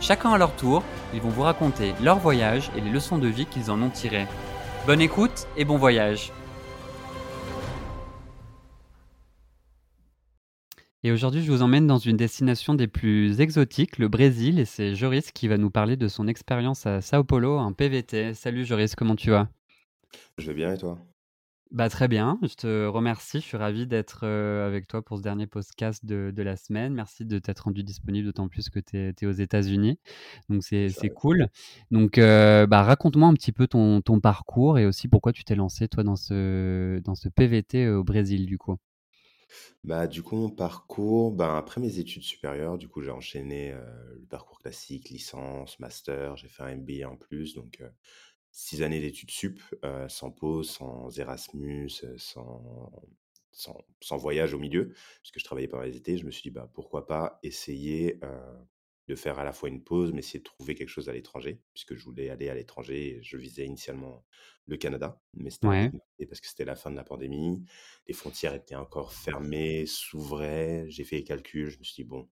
Chacun à leur tour, ils vont vous raconter leur voyage et les leçons de vie qu'ils en ont tirées. Bonne écoute et bon voyage Et aujourd'hui, je vous emmène dans une destination des plus exotiques, le Brésil, et c'est Joris qui va nous parler de son expérience à Sao Paulo, un PVT. Salut Joris, comment tu vas? Je vais bien et toi? Bah, très bien, je te remercie. Je suis ravi d'être avec toi pour ce dernier podcast de, de la semaine. Merci de t'être rendu disponible, d'autant plus que tu es, aux États-Unis. Donc, c'est cool. Donc, bah, raconte-moi un petit peu ton, ton, parcours et aussi pourquoi tu t'es lancé, toi, dans ce, dans ce PVT au Brésil, du coup. Bah, du coup, mon parcours, ben, après mes études supérieures, du coup, j'ai enchaîné le parcours classique, licence, master, j'ai fait un MBA en plus, donc six années d'études sup, sans pause, sans Erasmus, sans, sans, voyage au milieu, puisque je travaillais pas les étés. Je me suis dit, bah, pourquoi pas essayer de faire à la fois une pause, mais essayer de trouver quelque chose à l'étranger, puisque je voulais aller à l'étranger. Je visais initialement le Canada, mais c'était parce que c'était la fin de la pandémie. Les frontières étaient encore fermées, s'ouvraient. J'ai fait les calculs. Je me suis dit, bon,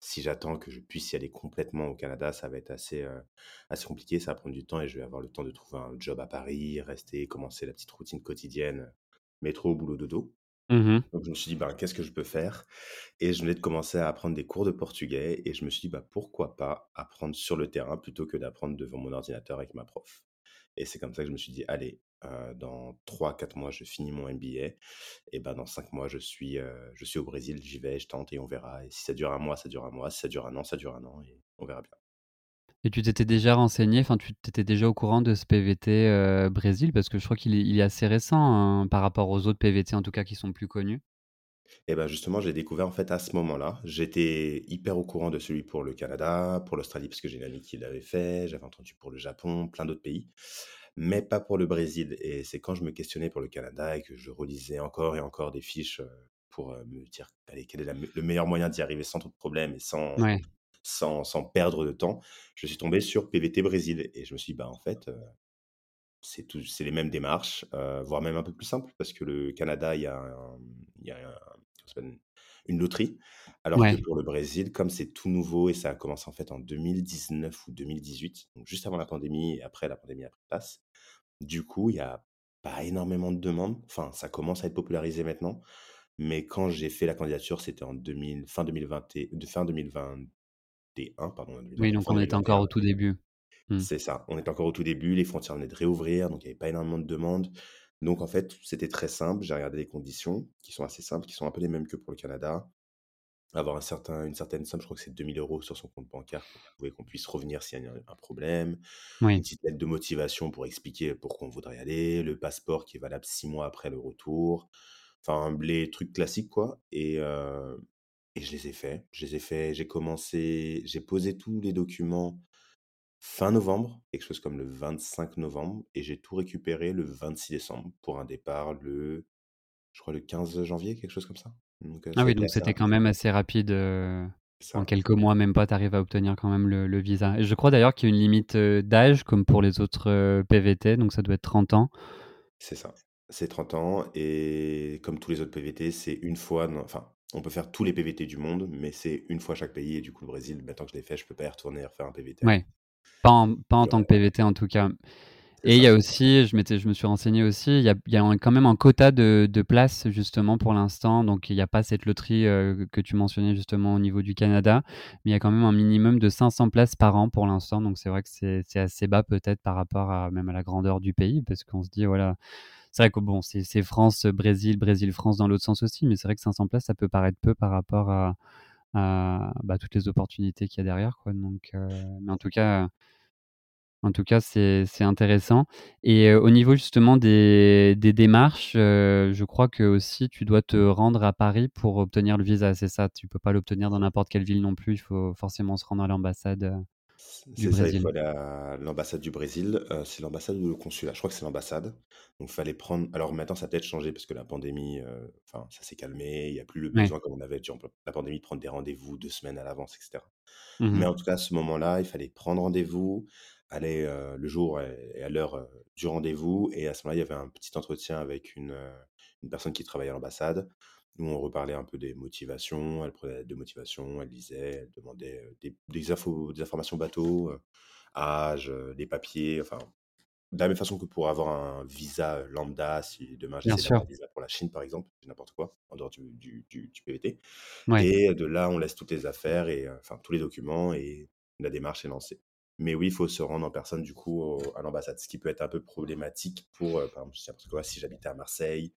si j'attends que je puisse y aller complètement au Canada, ça va être assez, euh, assez compliqué, ça va prendre du temps et je vais avoir le temps de trouver un job à Paris, rester, commencer la petite routine quotidienne, métro, boulot, dodo. Mmh Donc je me suis dit, ben, qu'est-ce que je peux faire? Et je venais de commencer à apprendre des cours de portugais et je me suis dit, bah, pourquoi pas apprendre sur le terrain plutôt que d'apprendre devant mon ordinateur avec ma prof. Et c'est comme ça que je me suis dit, allez, euh, dans 3-4 mois, je finis mon MBA. Et ben, dans 5 mois, je suis, euh, je suis au Brésil, j'y vais, je tente et on verra. Et si ça dure un mois, ça dure un mois. Si ça dure un an, ça dure un an et on verra bien. Et tu t'étais déjà renseigné, enfin tu t'étais déjà au courant de ce PVT euh, Brésil? Parce que je crois qu'il est, il est assez récent hein, par rapport aux autres PVT en tout cas qui sont plus connus. Et ben justement, j'ai découvert en fait à ce moment-là. J'étais hyper au courant de celui pour le Canada, pour l'Australie parce que j'ai une amie qui l'avait fait. J'avais entendu pour le Japon, plein d'autres pays mais pas pour le Brésil. Et c'est quand je me questionnais pour le Canada et que je relisais encore et encore des fiches pour me dire quel est le meilleur moyen d'y arriver sans trop de problèmes et sans, sans, sans, perdre de temps, je suis tombé sur PVT Brésil. Et je me suis dit, bah, en fait, c'est les mêmes démarches, voire même un peu plus simple, parce que le Canada, il y a, il y a une loterie. Alors que pour le Brésil, comme c'est tout nouveau et ça a commencé en fait en 2019 ou 2018, donc juste avant la pandémie et après la pandémie après passe, du coup, il n'y a pas énormément de demandes. Enfin, ça commence à être popularisé maintenant. Mais quand j'ai fait la candidature, c'était en 2000, fin, 2020, de fin 2021. Pardon, oui, donc on était encore au tout début. Mmh. C'est ça, on était encore au tout début, les frontières venaient de réouvrir, donc il n'y avait pas énormément de demandes. Donc en fait, c'était très simple. J'ai regardé les conditions qui sont assez simples, qui sont un peu les mêmes que pour le Canada. Avoir un certain, une certaine somme, je crois que c'est 2000 euros sur son compte bancaire pour qu'on puisse revenir s'il y a un, problème. Une petite lettre de motivation pour expliquer pourquoi on voudrait y aller. Le passeport qui est valable six mois après le retour. Enfin, les trucs classiques, quoi. Et, et je les ai faits. Je les ai faits. J'ai commencé, j'ai posé tous les documents fin novembre, quelque chose comme le 25 novembre, et j'ai tout récupéré le 26 décembre pour un départ le, je crois, le 15 janvier, quelque chose comme ça. Ah oui, donc c'était quand même assez rapide. en quelques mois, même pas, tu arrives à obtenir quand même le, visa. Et je crois d'ailleurs qu'il y a une limite d'âge, comme pour les autres PVT, donc ça doit être 30 ans. C'est ça. C'est 30 ans, et comme tous les autres PVT, c'est une fois, enfin, on peut faire tous les PVT du monde, mais c'est une fois chaque pays, et du coup, le Brésil, maintenant que je l'ai fait, je peux pas y retourner faire un PVT. Ouais. Pas en, pas en tant que PVT en tout cas. Et il y a aussi, je m'étais je me suis renseigné aussi, il y a il y a un quand même un quota de de places justement pour l'instant, donc il y a pas cette loterie, heu, que tu mentionnais justement au niveau du Canada, mais il y a quand même un minimum de 500 places par an pour l'instant, donc c'est vrai que c'est c'est assez bas peut-être par rapport à même à la grandeur du pays. Parce qu'on se dit voilà c'est vrai que bon, c'est c'est France, Brésil, Brésil-France dans l'autre sens aussi, mais c'est vrai que 500 places, ça peut paraître peu par rapport à à, bah, toutes les opportunités qu'il y a derrière quoi, donc heu, mais en tout cas, en tout cas, c'est intéressant et au niveau justement des des démarches, je crois que aussi tu dois te rendre à Paris pour obtenir le visa, c'est ça? Tu peux pas l'obtenir dans n'importe quelle ville non plus, il faut forcément se rendre à l'ambassade, du c'est ça, il faut Brésil. aller à l'ambassade du Brésil, c'est l'ambassade ou le consulat? Je crois que c'est l'ambassade, donc il fallait prendre alors maintenant ça a peut-être changé parce que la pandémie, enfin ça s'est calmé, il y a plus le Ouais. besoin comme on avait durant la pandémie de prendre des rendez-vous 2 semaines à l'avance et cetera. Mmh Mais en tout cas, à ce moment-là, il fallait prendre rendez-vous, aller, heu, le jour et à l'heure, heu, du rendez-vous et à ce moment-là, il y avait un petit entretien avec une, une personne qui travaillait à l'ambassade, où on reparlait un peu des motivations. Elle prenait de motivation, elle lisait, elle demandait, des des infos des informations bateau, âge, les papiers, enfin, de la même façon que pour avoir un visa, lambda, si demain sûr. un visa pour la Chine, par exemple, n'importe quoi, en dehors du du du du PVT. Ouais. Et de là, on laisse toutes les affaires et enfin tous les documents et la démarche est lancée. Mais oui, il faut se rendre en personne du coup au à l'ambassade, ce qui peut être un peu problématique pour, heu, par exemple, je quoi, si j'habitais à Marseille,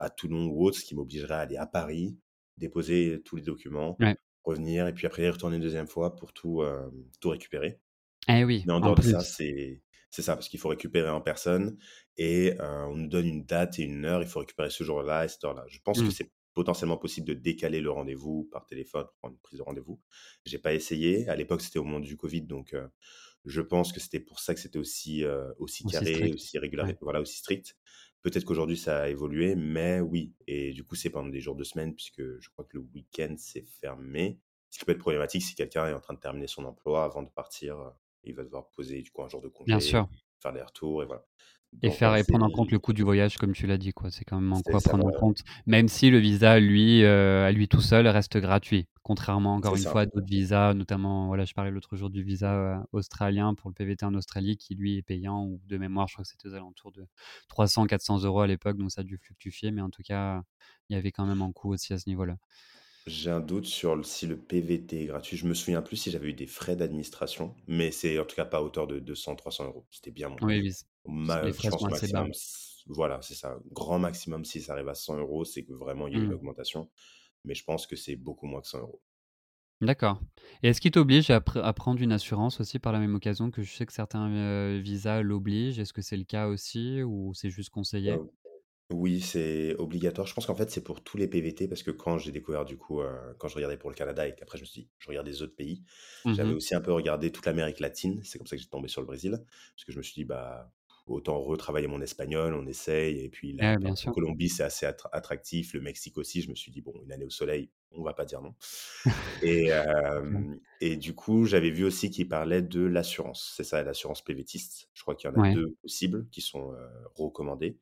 à Toulon ou autre, ce qui m'obligerait à aller à Paris, déposer tous les documents, Ouais. revenir et puis après y retourner une deuxième fois pour tout, hem, tout récupérer. Eh oui, Mais en en dehors de ça, c'est c'est ça, parce qu'il faut récupérer en personne et heu, on nous donne une date et une heure, il faut récupérer ce jour-là et cette heure-là. Je pense que Mmh. c'est potentiellement possible de décaler le rendez-vous par téléphone, pour prendre une prise de rendez-vous. J'ai pas essayé. À l'époque, c'était au moment du covid, donc je pense que c'était pour ça que c'était aussi, aussi Aussi carré, strict. aussi Ouais. régulari voilà, aussi strict. Peut-être qu'aujourd'hui ça a évolué, mais oui et du coup, c'est pendant des jours de semaine puisque je crois que le week-end, c'est fermé. Ce qui peut être problématique si quelqu'un est en train de terminer son emploi avant de partir, il va devoir poser du coup un jour de Bien congé, sûr. faire les retours et voilà. Et faire ouais, et prendre en compte le coût du voyage comme tu l'as dit, quoi. C'est quand même à ça, prendre en compte, même si le visa, lui, heu, à lui tout seul reste gratuit. Contrairement encore une ça. fois à d'autres visas, notamment, voilà, je parlais l'autre jour du visa, heu, australien pour le PVT en Australie qui lui est payant ou de mémoire, je crois que c'était aux alentours de 300-400 € à l'époque, donc ça a dû fluctuer, mais en tout cas, il y avait quand même un coût aussi à ce niveau-là. J'ai un doute sur le si le PVT est gratuit. Je me souviens plus si j'avais eu des frais d'administration, mais c'est en tout cas pas à hauteur de 200-300 €. C'était bien moins. Oui, oui, c les je frais sont pense assez bas. maximum s voilà, c'est ça. Grand maximum si ça arrive à 100 €, c'est que vraiment il y a eu une Mmh. augmentation, mais je pense que c'est beaucoup moins que 100 €. D'accord et est-ce qu'il t'oblige à pr à prendre une assurance aussi par la même occasion que je sais que certains, heu, visas l'obligent? Est-ce que c'est le cas aussi ou c'est juste conseillé? Oui, c'est obligatoire. Je pense qu'en fait, c'est pour tous les PVT parce que quand j'ai découvert du coup, heu, quand je regardais pour le Canada et qu'après je me suis dit: «Je regarde les autres pays», Mmh j'avais aussi un peu regardé toute l'Amérique latine. C'est comme ça que j'étais tombé sur le Brésil. Parce que je me suis dit: «Bah, autant retravailler mon espagnol, on essaye» et puis la. Colombie, c'est assez attra attractif, le Mexique aussi. Je me suis dit: «Bon, une année au soleil, on va pas dire non» et et du coup, j'avais vu aussi qu'il parlait de l'assurance. C'est ça, l'assurance PVTiste. Je crois qu'il y en a Ouais. 2 possibles qui sont, recommandées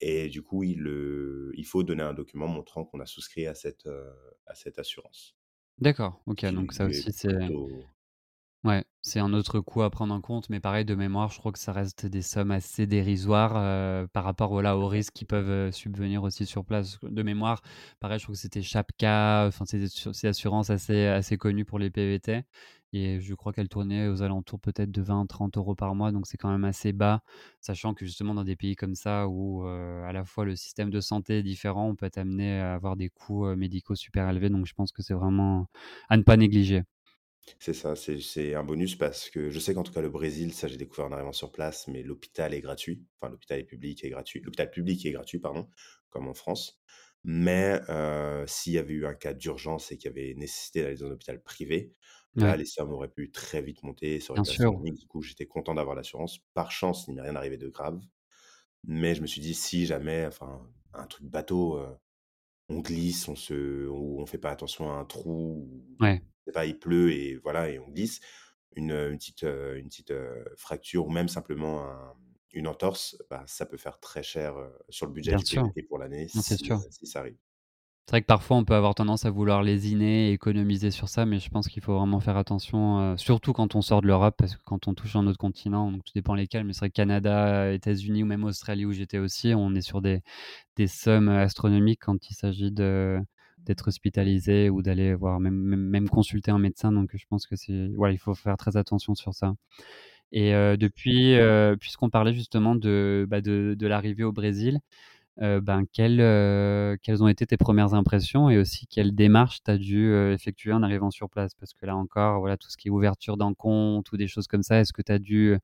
et du coup, il, heu, il faut donner un document montrant qu'on a souscrit à cette, à cette assurance. D'accord, OK, Qui donc ça est aussi c'est plutôt ouais, c'est un autre coût à prendre en compte, mais pareil de mémoire, je crois que ça reste des sommes assez dérisoires, heu, par rapport, aux risques qui peuvent, heu, subvenir aussi sur place. De mémoire, pareil, je crois que c'était Chapka, enfin c'est assurances assez assez connues pour les PVT et je crois qu'elles tournaient aux alentours peut-être de 20-30 € par mois, donc c'est quand même assez bas, sachant que justement dans des pays comme ça où, heu, à la fois le système de santé est différent, on peut être amené à avoir des coûts, médicaux super élevés, donc je pense que c'est vraiment à ne pas négliger. C'est ça, c'est c'est un bonus parce que je sais qu'en tout cas le Brésil, ça j'ai découvert en arrivant sur place, mais l'hôpital est gratuit. Enfin, l'hôpital est public et gratuit. L'hôpital public est gratuit, pardon, comme en France. Mais heu, s'il y avait eu un cas d'urgence et qu'il y avait nécessité d'aller dans un hôpital privé, là, Ouais, les sommes auraient pu très vite monter, ça aurait bien été sûr, astronomique. Du coup, j'étais content d'avoir l'assurance. Par chance, il m'est rien arrivé de grave. Mais je me suis dit: «Si jamais, enfin, un truc bateau, heu, on glisse, on se ou on fait pas attention à un trou ou ouais, pas, il pleut et voilà et on glisse, une, petite, une petite, heu, fracture ou même simplement un une entorse, bah, ça peut faire très cher, heu, sur le budget du pour l'année si, si ça arrive. C'est vrai que parfois on peut avoir tendance à vouloir lésiner et économiser sur ça, mais je pense qu'il faut vraiment faire attention, surtout quand on sort de l'Europe parce que quand on touche un autre continent, donc tout dépend lesquels, mais c'est vrai que Canada, États-Unis ou même Australie où j'étais aussi, on est sur des des sommes, astronomiques quand il s'agit de d'être hospitalisé ou d'aller voir même même même consulter un médecin, donc je pense que c'est ouais, il faut faire très attention sur ça et heu, depuis, heu, puisqu'on parlait justement de, bah, de de l'arrivée au Brésil, Heu, ben, quelles, quelles ont été tes premières impressions et aussi quelle démarche tu as dû, effectuer en arrivant sur place? Parce que là encore, voilà, tout ce qui est ouverture d'un compte ou des choses comme ça, est-ce que tu as dû,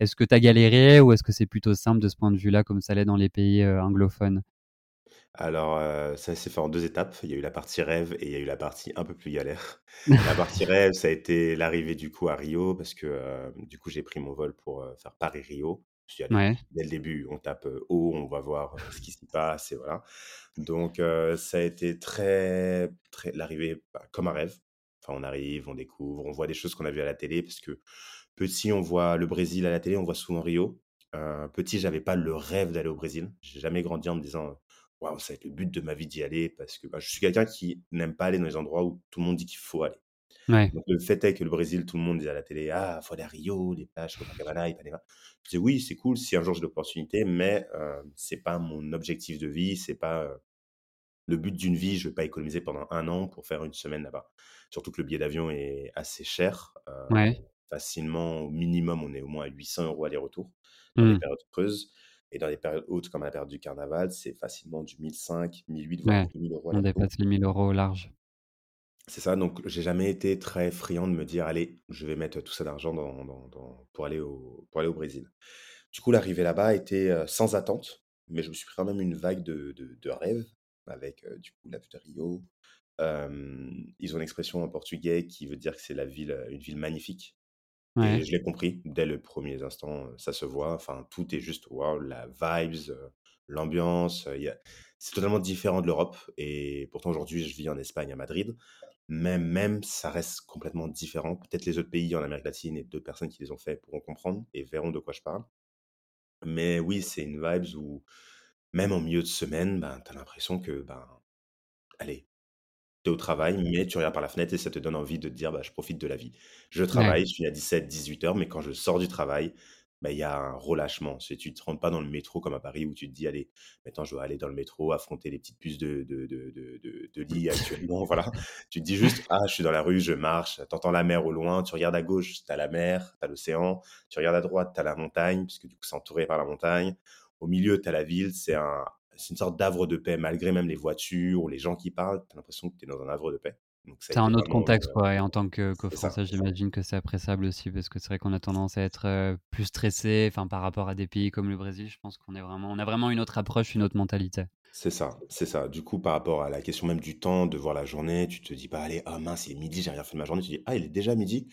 est-ce que tu as galéré ou est-ce que c'est plutôt simple de ce point de vue-là, comme ça l'est dans les pays, anglophones? Alors, heu, ça s'est fait en 2 étapes. Il y a eu la partie rêve et il y a eu la partie un peu plus galère. La partie rêve, ça a été l'arrivée du coup à Rio parce que, heu, du coup, j'ai pris mon vol pour, heu, faire Paris-Rio. Je suis allé Ouais, dès le début, on tape, haut, on va voir, ce qui s'y passe et voilà. Donc, ça a été très très l'arrivée, bah, comme un rêve. Enfin, on arrive, on découvre, on voit des choses qu'on a vues à la télé parce que petit, on voit le Brésil à la télé, on voit souvent Rio. Heu, petit, j'avais pas le rêve d'aller au Brésil. J'ai jamais grandi en me disant, Waouh, ça va être le but de ma vie d'y aller parce que, bah, je suis quelqu'un qui n'aime pas aller dans les endroits où tout le monde dit qu'il faut aller. ouais, Donc le fait est que le Brésil, tout le monde dit à la télé: «Ah, faut aller à Rio, les plages Copacabana, Ipanema». Je dis: «Oui, c'est cool si un jour j'ai l'opportunité, mais heu, c'est pas mon objectif de vie, c'est pas, heu, le but d'une vie. Je vais pas économiser pendant un an pour faire une semaine là-bas». Surtout que le billet d'avion est assez cher, ouais. facilement au minimum, on est au moins à 800 € aller-retour dans les Mmh. périodes creuses et dans les périodes hautes comme la période du carnaval, c'est facilement du 1 500, 1 800, voire Ouais, 2 000 € on dépasse les 1 000 € au large. C'est ça, donc j'ai jamais été très friand de me dire: «Allez, je vais mettre tout ça d'argent dans dans dans pour aller au pour aller au Brésil». Du coup, l'arrivée là-bas était, heu, sans attente, mais je me suis pris quand même une vague de de de rêve avec, heu, du coup, la vue de Rio. Ils ont une expression en portugais qui veut dire que c'est la ville, une ville magnifique et je l'ai compris dès le premier instant, heu, ça se voit. Enfin, tout est juste waouh, la vibes, heu, l'ambiance, a c'est totalement différent de l'Europe et pourtant aujourd'hui, je vis en Espagne, à Madrid. Même même, ça reste complètement différent. Peut-être les autres pays en Amérique latine et d'autres personnes qui les ont fait pourront comprendre et verront de quoi je parle. Mais oui, c'est une vibes où même en milieu de semaine, ben, tu as l'impression que, ben, allez, tu es au travail, mais tu regardes par la fenêtre et ça te donne envie de te dire: «Bah, je profite de la vie». Je ouais. travaille, je finis à 17-18 heures, mais quand je sors du travail, bah, il y a un relâchement. C'est tu te rentres pas dans le métro comme à Paris où tu te dis: «Allez, maintenant je dois aller dans le métro, affronter les petites puces de de de de de lit actuellement», voilà. Tu te dis juste: «Ah, je suis dans la rue, je marche», tu entends la mer au loin, tu regardes à gauche, tu as la mer, tu as l'océan, tu regardes à droite, tu as la montagne, puisque du coup, c'est entouré par la montagne. Au milieu, tu as la ville, c'est un c'est une sorte d'havre de paix malgré même les voitures ou les gens qui parlent, tu as l'impression que tu es dans un havre de paix. C'est un autre contexte, quoi et en tant que ça, Français, j'imagine que c'est appréciable aussi parce que c'est vrai qu'on a tendance à être, heu, plus stressé, enfin, par rapport à des pays comme le Brésil, je pense qu'on est vraiment on a vraiment une autre approche, une autre mentalité. C'est ça, c'est ça. Du coup, par rapport à la question même du temps, de voir la journée, tu te dis pas: «Allez, ah mince, il est midi, j'ai rien fait de ma journée». Tu dis: «Ah, il est déjà midi?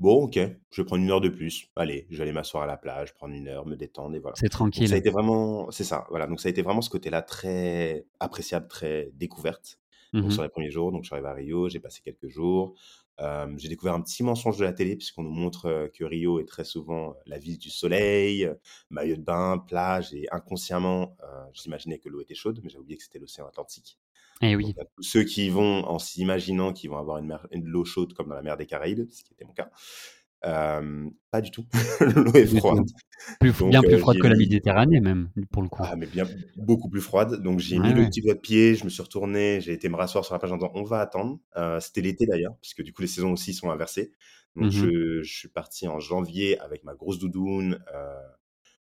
Bon, OK, je vais prendre une heure de plus. Allez, je vais aller m'asseoir à la plage, prendre une heure, me détendre et voilà». C'est Donc ça a tranquille. été vraiment c'est ça, voilà, donc ça a été vraiment ce côté-là très appréciable, très découverte. Mmh Donc sur les premiers jours, donc je suis arrivé à Rio, j'ai passé quelques jours. J'ai découvert un petit mensonge de la télé puisqu'on nous montre, que Rio est très souvent, la ville du soleil, maillot de bain, plage et inconsciemment, j'imaginais que l'eau était chaude, mais j'ai oublié que c'était l'océan Atlantique. Donc oui, tous ceux qui vont en s'imaginant qu'ils vont avoir une mer une de l'eau chaude comme dans la mer des Caraïbes, ce qui était mon cas, pas du tout. L'eau est froide. Plus bien plus froide que la Méditerranée même, pour le coup. ah mais bien beaucoup plus froide, donc j'ai mis Ouais, le petit doigt de pied, je me suis retourné, j'ai été me rasseoir sur la plage en disant: «On va attendre». C'était l'été d'ailleurs, parce que du coup les saisons aussi sont inversées. Donc Mmh mh. je je suis parti en janvier avec ma grosse doudoune,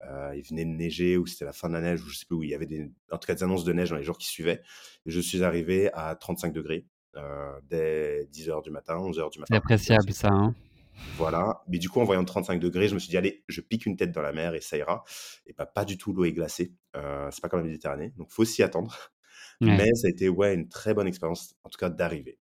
heu, il venait de neiger ou c'était la fin de la neige ou je sais plus où il y avait des en tout cas des annonces de neige dans les jours qui suivaient. Je suis arrivé à 35 degrés heu, dès 10:00 du matin, 11:00 du C'est matin. Donc appréciable ça, hein. voilà, mais du coup, en voyant 35 degrés, je me suis dit: «Allez, je pique une tête dans la mer et ça ira» et bah, pas du tout, l'eau est glacée, heu, c'est pas comme la Méditerranée, donc faut s'y attendre. Ouais. Mais ça a été, ouais, une très bonne expérience, en tout cas d'arriver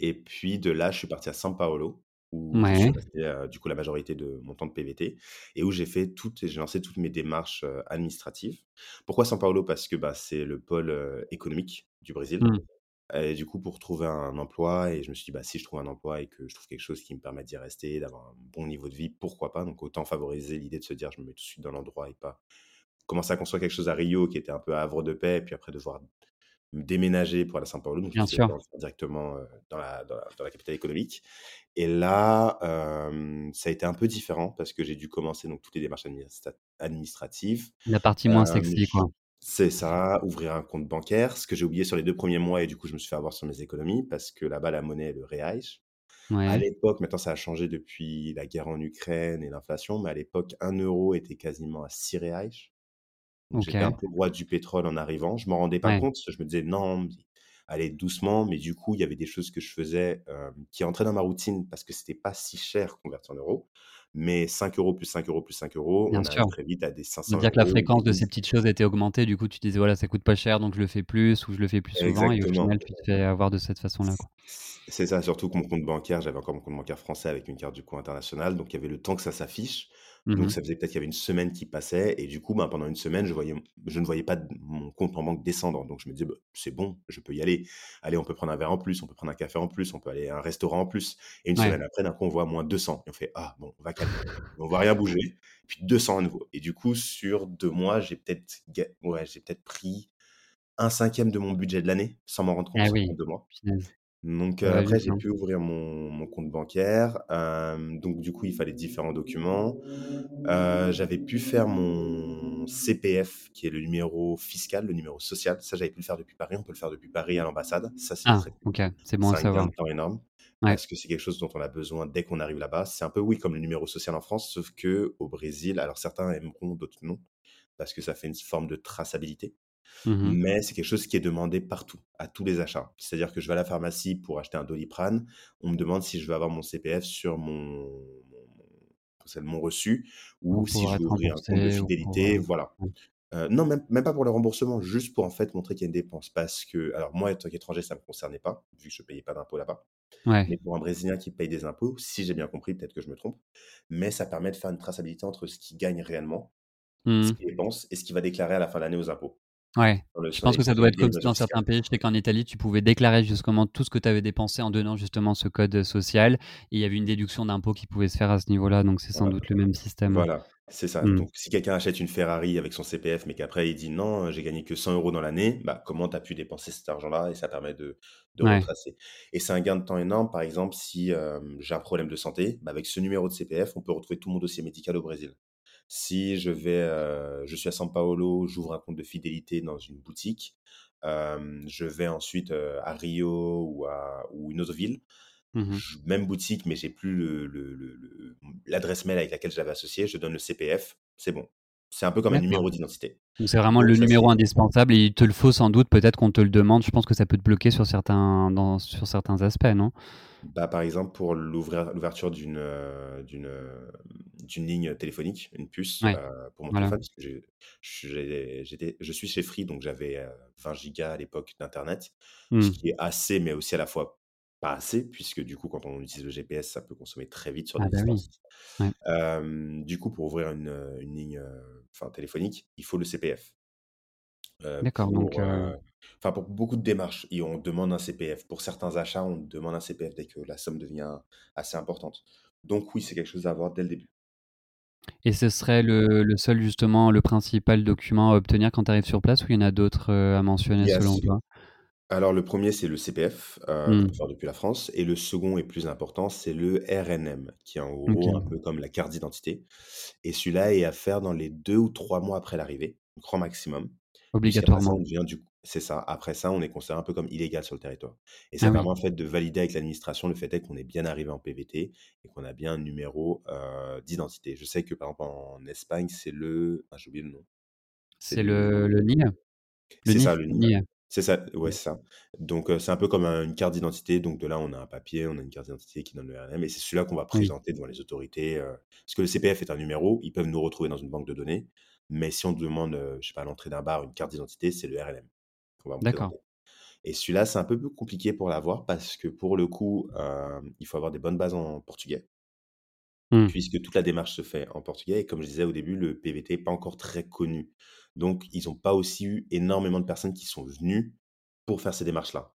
et puis de là, je suis parti à São Paulo où Ouais. resté, heu, du coup, la majorité de mon temps de PVT et où j'ai fait toutes j'ai lancé toutes mes démarches, heu, administratives. Pourquoi São Paulo? Parce que, bah, c'est le pôle, heu, économique du Brésil Mmh. et du coup, pour trouver un emploi et je me suis dit: «Bah, si je trouve un emploi et que je trouve quelque chose qui me permet d'y rester, d'avoir un bon niveau de vie, pourquoi pas?» donc autant favoriser l'idée de se dire: «Je me mets tout de suite dans l'endroit» et pas commencer à construire quelque chose à Rio qui était un peu havre de paix et puis après devoir déménager pour aller à São Paulo, donc Bien sûr. directement, heu, dans la dans la dans la capitale économique et là, ça a été un peu différent parce que j'ai dû commencer donc toutes les démarches administrati administratives. La partie moins sexy, quoi. c'est ça, ouvrir un compte bancaire, ce que j'ai oublié sur les 2 premiers mois et du coup, je me suis fait avoir sur mes économies parce que là-bas, la monnaie est le reais. À l'époque, maintenant ça a changé depuis la guerre en Ukraine et l'inflation, mais à l'époque, 1 € était quasiment à 6 reais. Donc j'étais un peu roi du pétrole en arrivant. Je m'en rendais pas Ouais. compte, je me disais: «Non, allez doucement», mais du coup, il y avait des choses que je faisais, qui entraient dans ma routine parce que c'était pas si cher converti en euros. Mais 5 € plus 5 € plus 5 €, Bien on arrive sûr. très vite à des On va 500 dire que la € fréquence de ces petites choses était augmentée, du coup, tu disais: «Voilà, ça coûte pas cher, donc je le fais plus ou je le fais plus souvent» et au final, tu te fais avoir de cette façon-là, c'est ça, surtout que mon compte bancaire, j'avais encore mon compte bancaire français avec une carte du coup internationale, donc il y avait le temps que ça s'affiche. Mmh Donc ça faisait peut-être qu'il y avait une semaine qui passait et du coup, ben, pendant une semaine, je voyais je ne voyais pas mon compte en banque descendre. Donc je me disais: «Bah, c'est bon, je peux y aller. Allez, on peut prendre un verre en plus, on peut prendre un café en plus, on peut aller à un restaurant en plus» et une Ouais. semaine après, d'un coup, on voit -200 et on fait: «Ah bon, on va calmer». On voit rien bouger, puis 200 à nouveau et du coup, sur 2 mois, j'ai peut-être ouais, pris 1/5 de mon budget de l'année sans m'en rendre Ah compte oui, 2 mois. Donc va après j'ai pu ouvrir mon mon compte bancaire, donc du coup, il fallait différents documents. J'avais pu faire mon CPF qui est le numéro fiscal, le numéro social. Ça, j'avais pu le faire depuis Paris. On peut le faire depuis Paris à l'ambassade. Ça, c'est Ah très cool. OK, c'est bon à C'est savoir. temps énorme Ouais. parce que c'est quelque chose dont on a besoin dès qu'on arrive là-bas. C'est un peu, oui, comme le numéro social en France, sauf qu'au Brésil, alors certains aimeront, d'autres non, parce que ça fait une forme de traçabilité. Mmh mh. Mais c'est quelque chose qui est demandé partout, à tous les achats. C'est-à-dire que je vais à la pharmacie pour acheter un Doliprane, on me demande si je veux avoir mon CPF sur mon mon reçu ou si je veux ouvrir un compte de pour, fidélité, voilà. Heu, non, même même pas pour le remboursement, juste pour, en fait, montrer qu'il y a une dépense parce que alors moi, en tant qu'étranger, ça me concernait pas, vu que je payais pas d'impôts là-bas. Ouais. Mais pour un Brésilien qui paye des impôts, si j'ai bien compris, peut-être que je me trompe, mais ça permet de faire une traçabilité entre ce qu'il gagne réellement, Mmh ce qu'il dépense et ce qu'il va déclarer à la fin de l'année aux impôts. Ouais, je pense que ça doit être comme dans fiscales. certains pays. Je sais qu'en Italie, tu pouvais déclarer justement tout ce que tu avais dépensé en donnant justement ce code social et il y avait une déduction d'impôt qui pouvait se faire à ce niveau-là, donc c'est sans Voilà. doute le même système. Voilà, c'est ça. Mmh. Donc si quelqu'un achète une Ferrari avec son CPF, mais qu'après il dit: «Non, j'ai gagné que 100 € dans l'année», bah, comment tu as pu dépenser cet argent-là? Et ça permet de de Ouais. retracer et c'est un gain de temps énorme. Par exemple, si, hem, j'ai un problème de santé, bah, avec ce numéro de CPF, on peut retrouver tout mon dossier médical au Brésil. Si je vais, heu, je suis à São Paulo, j'ouvre un compte de fidélité dans une boutique, hem, je vais ensuite, heu, à Rio ou à ou une autre ville, Mmh même boutique, mais j'ai plus le le le le l'adresse mail avec laquelle je l'avais associé, je donne le CPF, c'est bon. C'est un peu comme un numéro d'identité. C'est vraiment Donc le numéro indispensable et il te le faut sans doute, peut-être qu'on te le demande. Je pense que ça peut te bloquer sur certains dans sur certains aspects, non? Bah, par exemple, pour l'ouverture d'une, heu, d'une, ligne téléphonique, une puce, Ouais, heu, pour mon voilà. téléphone, parce que j'ai j'ai j'étais je suis chez Free, donc j'avais, heu, 20 gigas à l'époque d'internet, ce Mmh. qui est assez, mais aussi à la fois pas assez, puisque du coup, quand on utilise le GPS, ça peut consommer très vite sur Ah des bah oui. distances. Ouais. Hem, du coup, pour ouvrir une, ligne, enfin téléphonique, il faut le CPF. Heu, D'accord, donc heu, enfin pour beaucoup de démarches et on demande un CPF. Pour certains achats, on demande un CPF dès que la somme devient assez importante. Donc oui, c'est quelque chose à avoir dès le début. Et ce serait le le seul justement, le principal document à obtenir quand tu arrives sur place ou il y en a d'autres, à mentionner selon toi? alors le 1er c'est le CPF, Mmh. peut faire depuis la France et le second et plus important, c'est le RNM, qui est en gros un peu comme la carte d'identité et celui-là est à faire dans les 2 ou 3 mois après l'arrivée, grand maximum. Obligatoirement. on devient du c'est ça, après ça, on est considéré un peu comme illégal sur le territoire et Ah ça oui. permet en fait de valider avec l'administration le fait est qu'on est bien arrivé en PVT et qu'on a bien un numéro, heu, d'identité. Je sais que par exemple en Espagne, c'est le ah j'ai oublié le nom. C'est le le? Le c'est ça le. NIE. C'est ça, ouais, c'est ça. Donc heu, c'est un peu comme un une carte d'identité, donc de là, on a un papier, on a une carte d'identité qui donne le RNM et c'est celui-là qu'on va Oui. présenter devant les autorités, heu, parce que le CPF est un numéro, ils peuvent nous retrouver dans une banque de données, mais si on demande, heu, je sais pas, à l'entrée d'un bar, une carte d'identité, c'est le me D'accord. et celui-là, c'est un peu plus compliqué pour l'avoir parce que pour le coup, il faut avoir des bonnes bases en portugais Mmh. puisque toute la démarche se fait en portugais et comme je disais au début, le PVT est pas encore très connu. Donc ils ont pas aussi eu énormément de personnes qui sont venues pour faire ces démarches-là.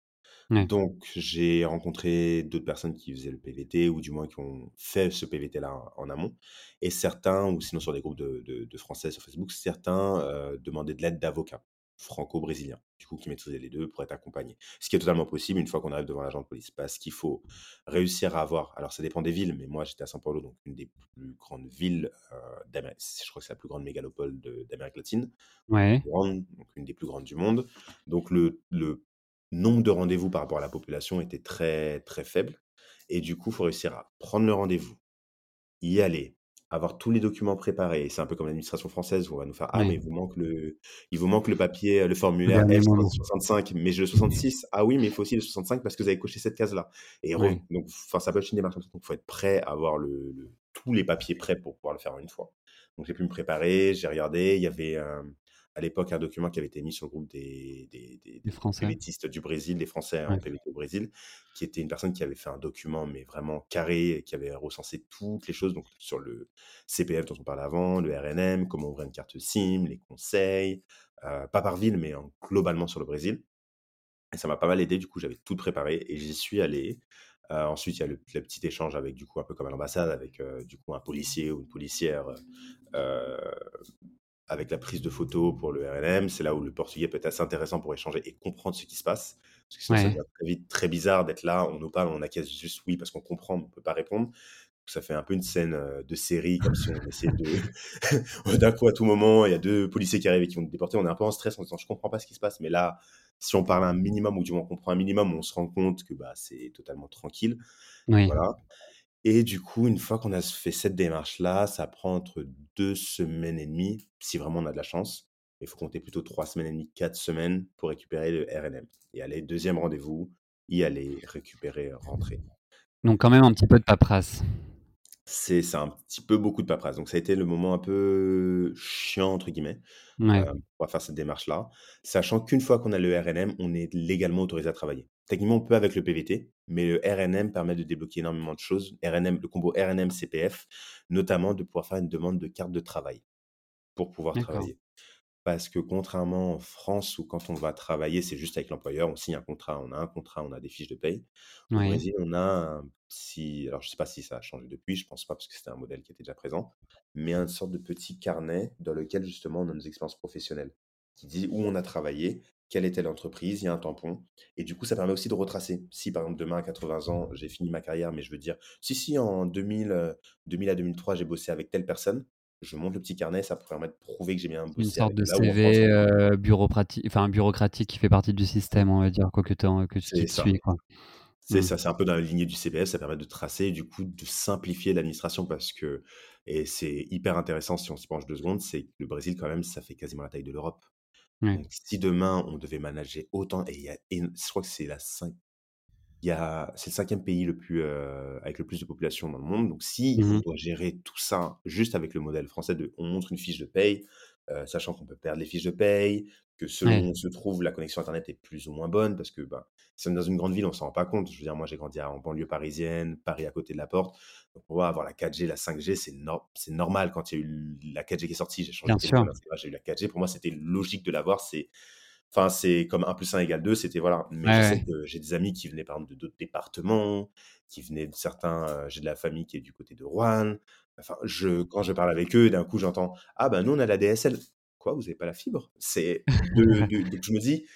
Ouais. Donc j'ai rencontré d'autres personnes qui faisaient le PVT ou du moins qui ont fait ce PVT-là en amont et certains ou sinon sur des groupes de de de Français sur Facebook, certains, heu, demandaient de l'aide d'avocats. franco-brésilien, du coup, qui maîtrisait les 2 pour être accompagné. Ce qui est totalement possible une fois qu'on arrive devant l'agent de police. Parce qu'il faut réussir à avoir alors ça dépend des villes, mais moi j'étais à São Paulo, donc une des plus grandes villes, heu, d'Amérique je crois que c'est la plus grande mégalopole d'Amérique latine, Ouais. grande, donc une des plus grandes du monde. Donc le le nombre de rendez-vous par rapport à la population était très, très faible et du coup, il faut réussir à prendre le rendez-vous, y aller, avoir tous les documents préparés. C'est un peu comme l'administration française où on va nous faire: «Ah mais il vous manque le il vous manque le papier, le formulaire dernier moment. F365». «Mais j'ai le 66». «Ah oui, mais il faut aussi le 65 parce que vous avez coché cette case-là» et donc enfin, ça peut être une démarche donc il faut être prêt à avoir le le tous les papiers prêts pour pouvoir le faire en une fois. Donc j'ai pu me préparer, j'ai regardé, il y avait, hem, à l'époque un document qui avait été mis sur le groupe des des des des des Français. PVTistes du Brésil, des Français en Ouais. PVT au Brésil, qui était une personne qui avait fait un document, mais vraiment carré qui avait recensé toutes les choses, donc sur le CPF dont on parlait avant, le RNM, comment ouvrir une carte SIM, les conseils, heu, pas par ville, mais en globalement sur le Brésil et ça m'a pas mal aidé, du coup, j'avais tout préparé et j'y suis allé. Heu, ensuite, il y a le le petit échange avec du coup, un peu comme à l'ambassade, avec, heu, du coup, un policier ou une policière, avec la prise de photos pour le RNM. C'est là où le portugais peut être assez intéressant pour échanger et comprendre ce qui se passe. Parce que sinon ça devient très vite très bizarre d'être là, on nous parle, on acquiesce juste «oui» parce qu'on comprend, mais on peut pas répondre. Ça fait un peu une scène, heu, de série comme si on essayait de d'un coup, à tout moment, il y a 2 policiers qui arrivent et qui vont nous déporter. On est un peu en stress en disant: «Je comprends pas ce qui se passe», mais là, si on parle un minimum ou du moins on comprend un minimum, on se rend compte que, bah, c'est totalement tranquille. Oui. Voilà et du coup, une fois qu'on a fait cette démarche-là, ça prend entre 2 semaines et demie, si vraiment on a de la chance. Il faut compter plutôt 3 semaines et demie, 4 semaines pour récupérer le RNM et aller 2e rendez-vous, y aller, récupérer, rentrer. Donc quand même un petit peu de paperasse. C'est un petit peu beaucoup de paperasse. Donc ça a été le moment un peu «chiant» entre guillemets, heu, pour faire cette démarche-là. Sachant qu'une fois qu'on a le RNM, on est légalement autorisé à travailler. Techniquement, on peut avec le PVT, mais le RNM permet de débloquer énormément de choses. RNM, le combo RNM-CPF, notamment de pouvoir faire une demande de carte de travail, pour pouvoir travailler. Parce que contrairement en France où quand on va travailler, c'est juste avec l'employeur, on signe un contrat, on a un contrat, on a des fiches de paye. Au Oui. Brésil, on a un petit alors je sais pas si ça a changé depuis, je pense pas parce que c'était un modèle qui était déjà présent, mais une sorte de petit carnet dans lequel justement on a nos expériences professionnelles, qui dit où on a travaillé, quelle était l'entreprise, il y a un tampon et du coup, ça permet aussi de retracer. Si par exemple demain à 80 ans, j'ai fini ma carrière, mais je veux dire: «Si, si en 2000, heu, 2000 à 2003, j'ai bossé avec telle personne», je montre le petit carnet, ça permet de prouver que j'ai bien Une bossé sorte avec de CV, heu, bureauprati enfin bureaucratique qui fait partie du système, on va dire, quoi, que tu que ça. suit, quoi. C'est Mmh. ça, c'est un peu dans la lignée du CPF, ça permet de tracer et du coup de simplifier l'administration parce que et c'est hyper intéressant si on s'y penche 2 secondes, c'est que le Brésil quand même, ça fait quasiment la taille de l'Europe. Donc si demain on devait manager autant et il y a éno je crois que c'est la cin il y a c'est le 5e pays le plus, heu, avec le plus de population dans le monde. Donc si Mmh on doit gérer tout ça juste avec le modèle français de on montre une fiche de paye, heu, sachant qu'on peut perdre les fiches de paye, que selon où on se trouve, la connexion internet est plus ou moins bonne parce que, ben, si on est dans une grande ville, on s'en rend pas compte. Je veux dire, moi, j'ai grandi en banlieue parisienne, Paris à côté de la porte. Donc on va avoir la 4G, la 5G, c'est c'est normal quand il y a eu la 4G qui est sortie, j'ai changé j'ai eu la 4G. Pour moi, c'était logique de l'avoir, c'est enfin, c'est comme 1 + 1 = 2, c'était voilà. Ouais, Mais je sais ouais. que j'ai des amis qui venaient par exemple de d'autres départements, qui venaient de certains, heu, j'ai de la famille qui est du côté de Roanne. Enfin, je quand je parle avec eux, d'un coup, j'entends: «Ah bah nous, on a la DSL». «Quoi, vous avez pas la fibre?» c'est donc je me dis: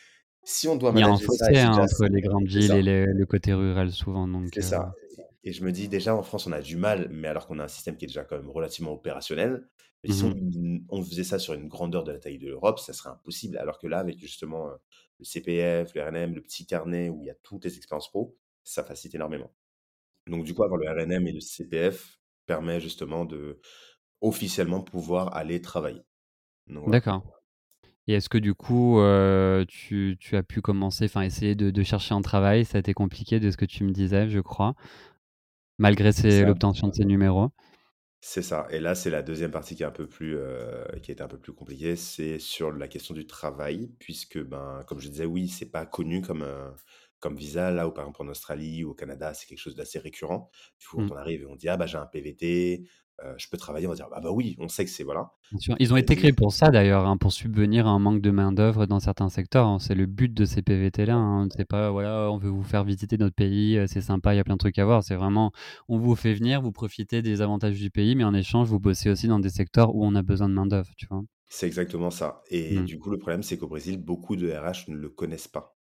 «Si on doit Il y a un manager fossé, hein, entre assez» les grandes villes et le côté rural souvent C'est ça et et je me dis: «Déjà en France, on a du mal, mais alors qu'on a un système qui est déjà quand même relativement opérationnel». Mais Mmh si on mh. on faisait ça sur une grandeur de la taille de l'Europe, ça serait impossible. Alors que là, avec justement, heu, le CPF, le RNM, le petit carnet où il y a toutes les expériences pro, ça facilite énormément. Donc du coup, avoir le RNM et le CPF permet justement de, officiellement pouvoir aller travailler. Voilà. D'accord et est-ce que du coup, tu tu as pu commencer enfin essayer de de chercher un travail? Ça a été compliqué de ce que tu me disais, je crois malgré l'obtention de ces numéros? C'est ça et là, c'est la 2e partie qui est un peu plus, qui a été un peu plus compliquée, c'est sur la question du travail puisque, ben, comme je disais, oui, c'est pas connu comme, comme visa. Là où par exemple en Australie ou au Canada, c'est quelque chose d'assez récurrent. Du coup, Mmh. on arrive et on dit: «Ah bah, j'ai un PVT», heu, je peux travailler?» On va dire: «Ah bah oui, on sait que c'est voilà». Ils ont été créés pour ça d'ailleurs, hein, pour subvenir à un manque de main-d'œuvre dans certains secteurs, hein. C'est le but de ces PVT-là, hein. C'est pas, voilà, on veut vous faire visiter notre pays, heu, c'est sympa, il y a plein de trucs à voir. C'est vraiment, on vous fait venir, vous profitez des avantages du pays, mais en échange, vous bossez aussi dans des secteurs où on a besoin de main-d'œuvre, tu vois? C'est exactement ça et Mmh. du coup, le problème, c'est qu'au Brésil, beaucoup de RH ne le connaissent pas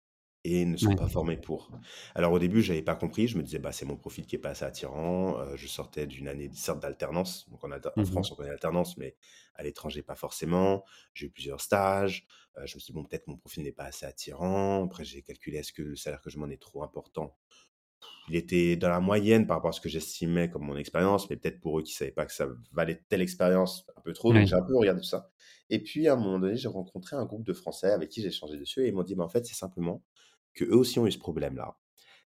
et ne sont Ouais. pas formés pour. Alors au début, j'avais pas compris, je me disais: «Bah, c'est mon profil qui est pas assez attirant», heu, je sortais d'une année certes d'alternance, donc en alter Mmh mh. France, on connaît l'alternance, mais à l'étranger, pas forcément. J'ai eu plusieurs stages, heu, je me suis dit: «Bon, peut-être mon profil n'est pas assez attirant». Après, j'ai calculé: «Est-ce que le salaire que je demande est trop important?» Il était dans la moyenne par rapport à ce que j'estimais comme mon expérience, mais peut-être pour eux qui savaient pas que ça valait telle expérience, un peu trop, donc j'ai un peu regardé tout ça et puis à un moment donné, j'ai rencontré un groupe de Français avec qui j'ai échangé dessus et ils m'ont dit: «Bah, en fait, c'est simplement qu'eux aussi ont eu ce problème-là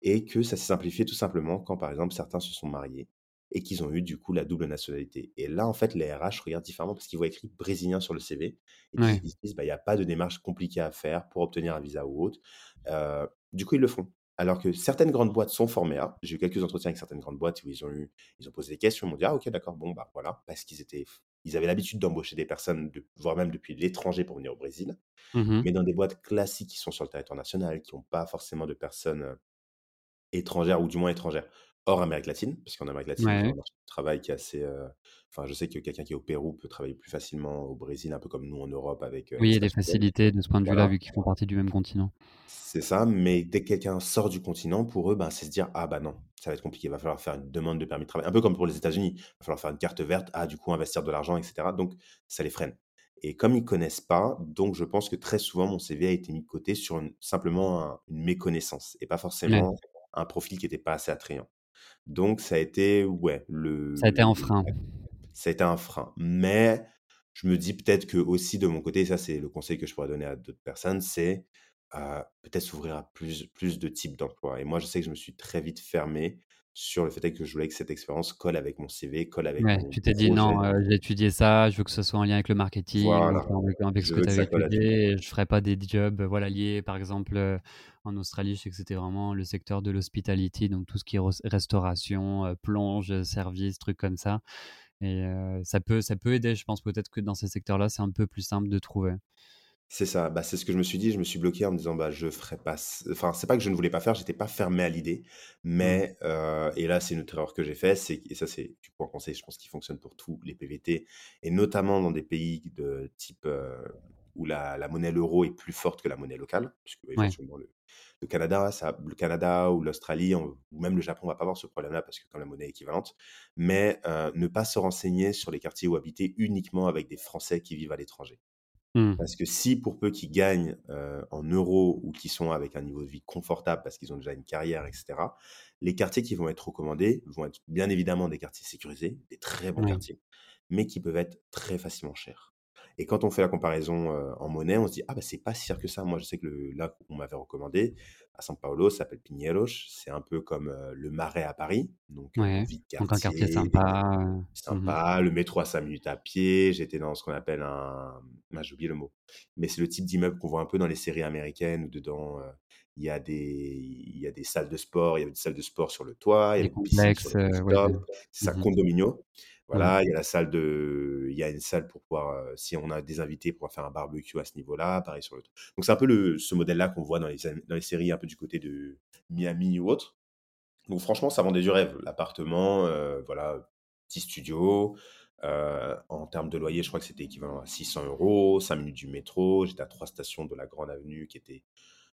et que ça s'est simplifié tout simplement quand, par exemple, certains se sont mariés et qu'ils ont eu du coup la double nationalité» et là, en fait, les RH regardent différemment parce qu'ils voient écrit brésilien sur le CV et Ouais. ils se disent: «Bah, il y a pas de démarche compliquée à faire pour obtenir un visa ou autre». Du coup, ils le font. Alors que certaines grandes boîtes sont formées à. J'ai eu quelques entretiens avec certaines grandes boîtes où ils ont eu ils ont posé des questions, ils m'ont dit: «Ah OK, d'accord, bon, bah, voilà». Parce qu'ils étaient ils avaient l'habitude d'embaucher des personnes de voire même depuis l'étranger pour venir au Brésil. Mmh mh. Mais dans des boîtes classiques qui sont sur le territoire national, qui ont pas forcément de personnes, étrangères ou du moins étrangères hors Amérique latine. Parce qu'en Amérique latine, ils ont Ouais. un marché du travail qui est assez, heu enfin, je sais que quelqu'un qui est au Pérou peut travailler plus facilement au Brésil, un peu comme nous en Europe avec, heu, Oui, il y a des facilités de ce point de vue-là, vu qu'ils font partie du même continent. C'est ça, mais dès que quelqu'un sort du continent, pour eux, ben, c'est se dire: «Ah bah non, ça va être compliqué, il va falloir faire une demande de permis de travail». Un peu comme pour les États-Unis, il va falloir faire une carte verte, ah du coup investir de l'argent et cetera, donc ça les freine et comme ils connaissent pas, donc je pense que très souvent mon CV a été mis de côté sur une simplement un une méconnaissance et pas Ouais. forcément un profil qui était pas assez attrayant. Donc ça a été, ouais, Ça a été le un le frein. ça a été un frein, mais je me dis peut-être que aussi de mon côté, ça c'est le conseil que je pourrais donner à d'autres personnes, c'est, heu, peut-être s'ouvrir à plus plus de types d'emplois et moi je sais que je me suis très vite fermé sur le fait que je voulais que cette expérience colle avec mon CV, colle avec Ouais, mon tu t'es dit. «Non, heu, j'ai étudié ça, je veux que ce soit en lien avec le marketing Voilà, avec avec ce que tu avais étudié et je ferai pas des jobs, heu, voilà, liés». Par exemple, heu, en Australie, je sais que c'était vraiment le secteur de l'hospitality, donc tout ce qui est res restauration, plonge, service, trucs comme ça et ça peut ça peut aider, je pense peut-être que dans ces secteurs-là, c'est un peu plus simple de trouver. C'est ça, bah, c'est ce que je me suis dit, je me suis bloqué en me disant: «Bah, je ferai pas ç» enfin, c'est pas que je ne voulais pas faire, j'étais pas fermé à l'idée, Mmh. mais heu et là, c'est une autre erreur que j'ai fait, c'est et ça, c'est du coup un conseil, je pense, qui fonctionne pour tous les PVT et notamment dans des pays de type, heu, où la la monnaie l'euro est plus forte que la monnaie locale, puisque Ouais. éventuellement le le Canada, ça le Canada ou l'Australie, on ou même le Japon, on va pas avoir ce problème-là parce que quand la monnaie est équivalente, mais heu, ne pas se renseigner sur les quartiers où habiter uniquement avec des Français qui vivent à l'étranger. Mmh. Parce que si pour peu qu'ils gagnent, heu, en euros ou qui sont avec un niveau de vie confortable parce qu'ils ont déjà une carrière et cetera, les quartiers qui vont être recommandés vont être bien évidemment des quartiers sécurisés, des très bons quartiers, mais qui peuvent être très facilement chers. Et quand on fait la comparaison, heu, en monnaie, on se dit: «Ah bah, c'est pas si cher que ça». Moi, je sais que le là, on m'avait recommandé à São Paulo, ça s'appelle Pinheiros, c'est un peu comme, heu, le Marais à Paris, donc heu, Ouais, vie de donc un quartier quartier, sympa, heu, mmh mh. Sympa, le métro à 5 minutes à pied. J'étais dans ce qu'on appelle un mince, j'ai oublié le mot, mais c'est le type d'immeuble qu'on voit un peu dans les séries américaines où dedans, heu, il y a des y a des salles de sport, il y avait des salles de sport sur le toit, il y Des avait complexes, ouais, des rooftop. C'est ça, mmh mh. condominio. Ouais. Voilà, il y a la salle de il y a une salle pour pouvoir, heu, si on a des invités, pouvoir faire un barbecue à ce niveau-là, pareil sur le. Donc c'est un peu le ce modèle-là qu'on voit dans les dans les séries un peu du côté de Miami ou autre. Donc franchement, ça vendait du rêve. L'appartement, heu, voilà, petit studio, heu, en termes de loyer, je crois que c'était équivalent à 600 €, 5 minutes du métro. J'étais à 3 stations de la grande avenue qui était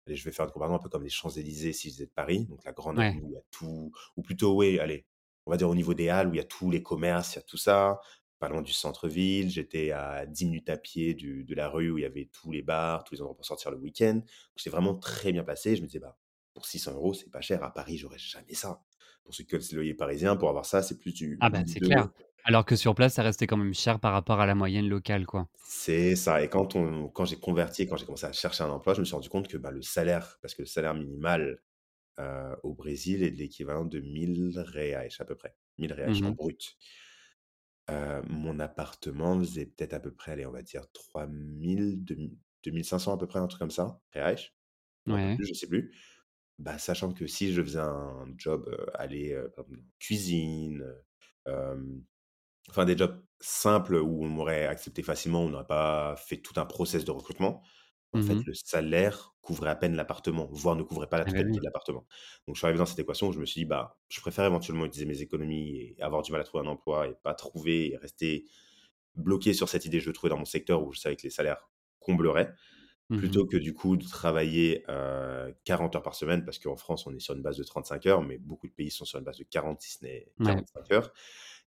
allez, je vais faire une comparaison un peu comme les Champs-Élysées si vous êtes de Paris, donc la grande Ouais. avenue il y a tout ou plutôt, oui, allez, on va dire au niveau des halles où il y a tous les commerces, il y a tout ça, pas loin du centre-ville. J'étais à 10 minutes à pied du de la rue où il y avait tous les bars, tous les endroits pour sortir le week-end. J'étais vraiment très bien placé. Je me disais: «Bah, pour 600 €, c'est pas cher. À Paris, j'aurais jamais ça». Pour ceux qui connaissent le loyer parisien, pour avoir ça, c'est plus du Ah bah, 1 c'est clair. 200. Alors que sur place, ça restait quand même cher par rapport à la moyenne locale, quoi. C'est ça et quand on quand j'ai converti, quand j'ai commencé à chercher un emploi, je me suis rendu compte que, bah, le salaire parce que le salaire minimal, heu, au Brésil est de l'équivalent de 1 000 reais à peu près, 1 000 reais Mmh en mh. brut. Heu, mon appartement faisait peut-être à peu près, allez, on va dire 3 000, deux mi 2 500 à peu près, un truc comme ça, reais Ouais. plus, je sais plus. Bah, sachant que si je faisais un job, par exemple cuisine, enfin des jobs simples où on m'aurait accepté facilement, on n'aurait pas fait tout un process de recrutement. En Mmh fait, le salaire couvrait à peine l'appartement, voire ne couvrait pas la Ah bah, totalité oui. de l'appartement. Donc je suis arrivé dans cette équation où je me suis dit: «Bah, je préfère éventuellement utiliser mes économies et avoir du mal à trouver un emploi et pas trouver et rester bloqué sur cette idée que je trouvais dans mon secteur où je savais que les salaires combleraient, Mmh mh. plutôt que du coup de travailler, heu, 40 heures par semaine parce qu'en France, on est sur une base de 35 heures, mais beaucoup de pays sont sur une base de 40 si ce n'est Ouais. 45 heures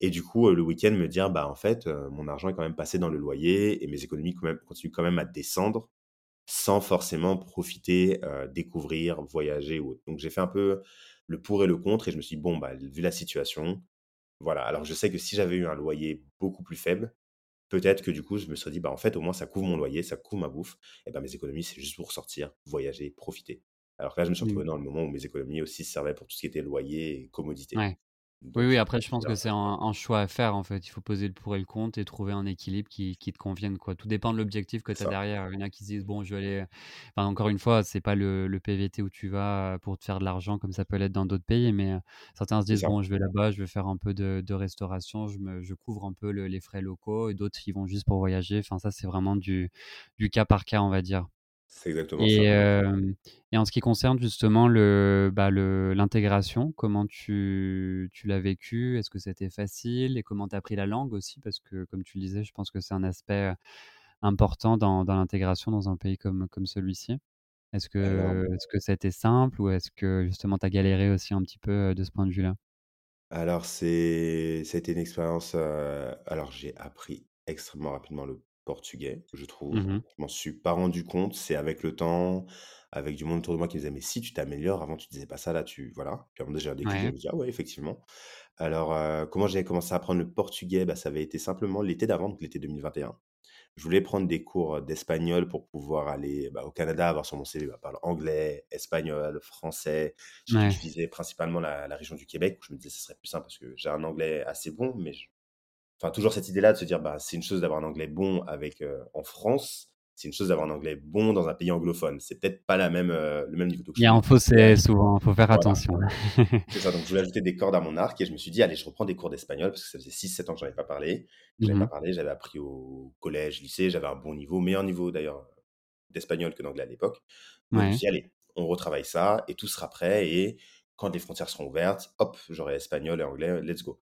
et du coup, le week-end me dire: «Bah, en fait, mon argent est quand même passé dans le loyer et mes économies quand même continuent quand même à descendre sans forcément profiter, découvrir, voyager ou autre». Donc j'ai fait un peu le pour et le contre et je me suis dit: «Bon, bah, vu la situation, voilà». Alors je sais que si j'avais eu un loyer beaucoup plus faible, peut-être que du coup, je me serais dit: «Bah, en fait, au moins ça couvre mon loyer, ça couvre ma bouffe et bah, mes économies, c'est juste pour sortir, voyager, profiter». Alors que là, je me suis Mmh. retrouvé dans le moment où mes économies aussi servaient pour tout ce qui était loyer et commodité. Ouais. Oui, Donc oui, après je pense que c'est un un choix à faire, en fait. Il faut peser le pour et le contre et trouver un équilibre qui qui te convienne, quoi. Tout dépend de l'objectif que tu as ça, derrière. Il y en a qui se disent: «Bon, je vais aller» enfin, encore une fois, c'est pas le le PVT où tu vas, pour te faire de l'argent comme ça peut l'être dans d'autres pays, mais, heu, certains se disent. «Bon, je vais là-bas, je vais faire un peu de de restauration, je me je couvre un peu le les frais locaux» et d'autres, ils vont juste pour voyager. Enfin, ça, c'est vraiment du du cas par cas, on va dire. C'est exactement Et ça. et en ce qui concerne justement le, bah, le l'intégration, comment tu tu l'as vécu? Est-ce que c'était facile? Et comment tu as appris la langue aussi? Parce que comme tu le disais, je pense que c'est un aspect, important dans dans l'intégration dans un pays comme comme celui-ci. Est-ce Alors que est-ce que ça a été simple ou est-ce que justement tu as galéré aussi un petit peu, de ce point de vue-là? Alors c'est été une expérience, alors j'ai appris extrêmement rapidement le portugais, je trouve. Mmh mh. Je m'en suis pas rendu compte, c'est avec le temps, avec du monde autour de moi qui me disait: «Mais si tu t'améliores, avant tu disais pas ça, là tu» voilà. Puis à un moment donné, j'ai un déclic, je Ouais, me dis: «Ah ouais, effectivement». Alors, comment j'avais commencé à apprendre le portugais? Bah, ça avait été simplement l'été d'avant, donc l'été 2021. Je voulais prendre des cours, d'espagnol pour pouvoir aller, bah, au Canada, avoir sur mon CV, bah, parle anglais, espagnol, français. J'ai que ouais. je visais principalement la la région du Québec, où je me disais: «Ce serait plus simple parce que j'ai un anglais assez bon», mais je enfin, toujours cette idée-là de se dire: «Bah, c'est une chose d'avoir un anglais bon avec, heu, en France, c'est une chose d'avoir un anglais bon dans un pays anglophone». C'est peut-être pas la même, heu, le même niveau. Donc Il y a un fossé souvent, faut faire voilà. attention. C'est ça, donc je voulais ajouter des cordes à mon arc et je me suis dit: «Allez, je reprends des cours d'espagnol» parce que ça faisait six sept ans que j'en avais pas parlé. J'avais Mmh pas mh. parlé, j'avais appris au collège, lycée, j'avais un bon niveau, meilleur niveau d'ailleurs, d'espagnol que d'anglais à l'époque. Donc je me suis dit: «Allez, on retravaille ça et tout sera prêt et quand les frontières seront ouvertes, hop, j'aurai espagnol et anglais, let's go»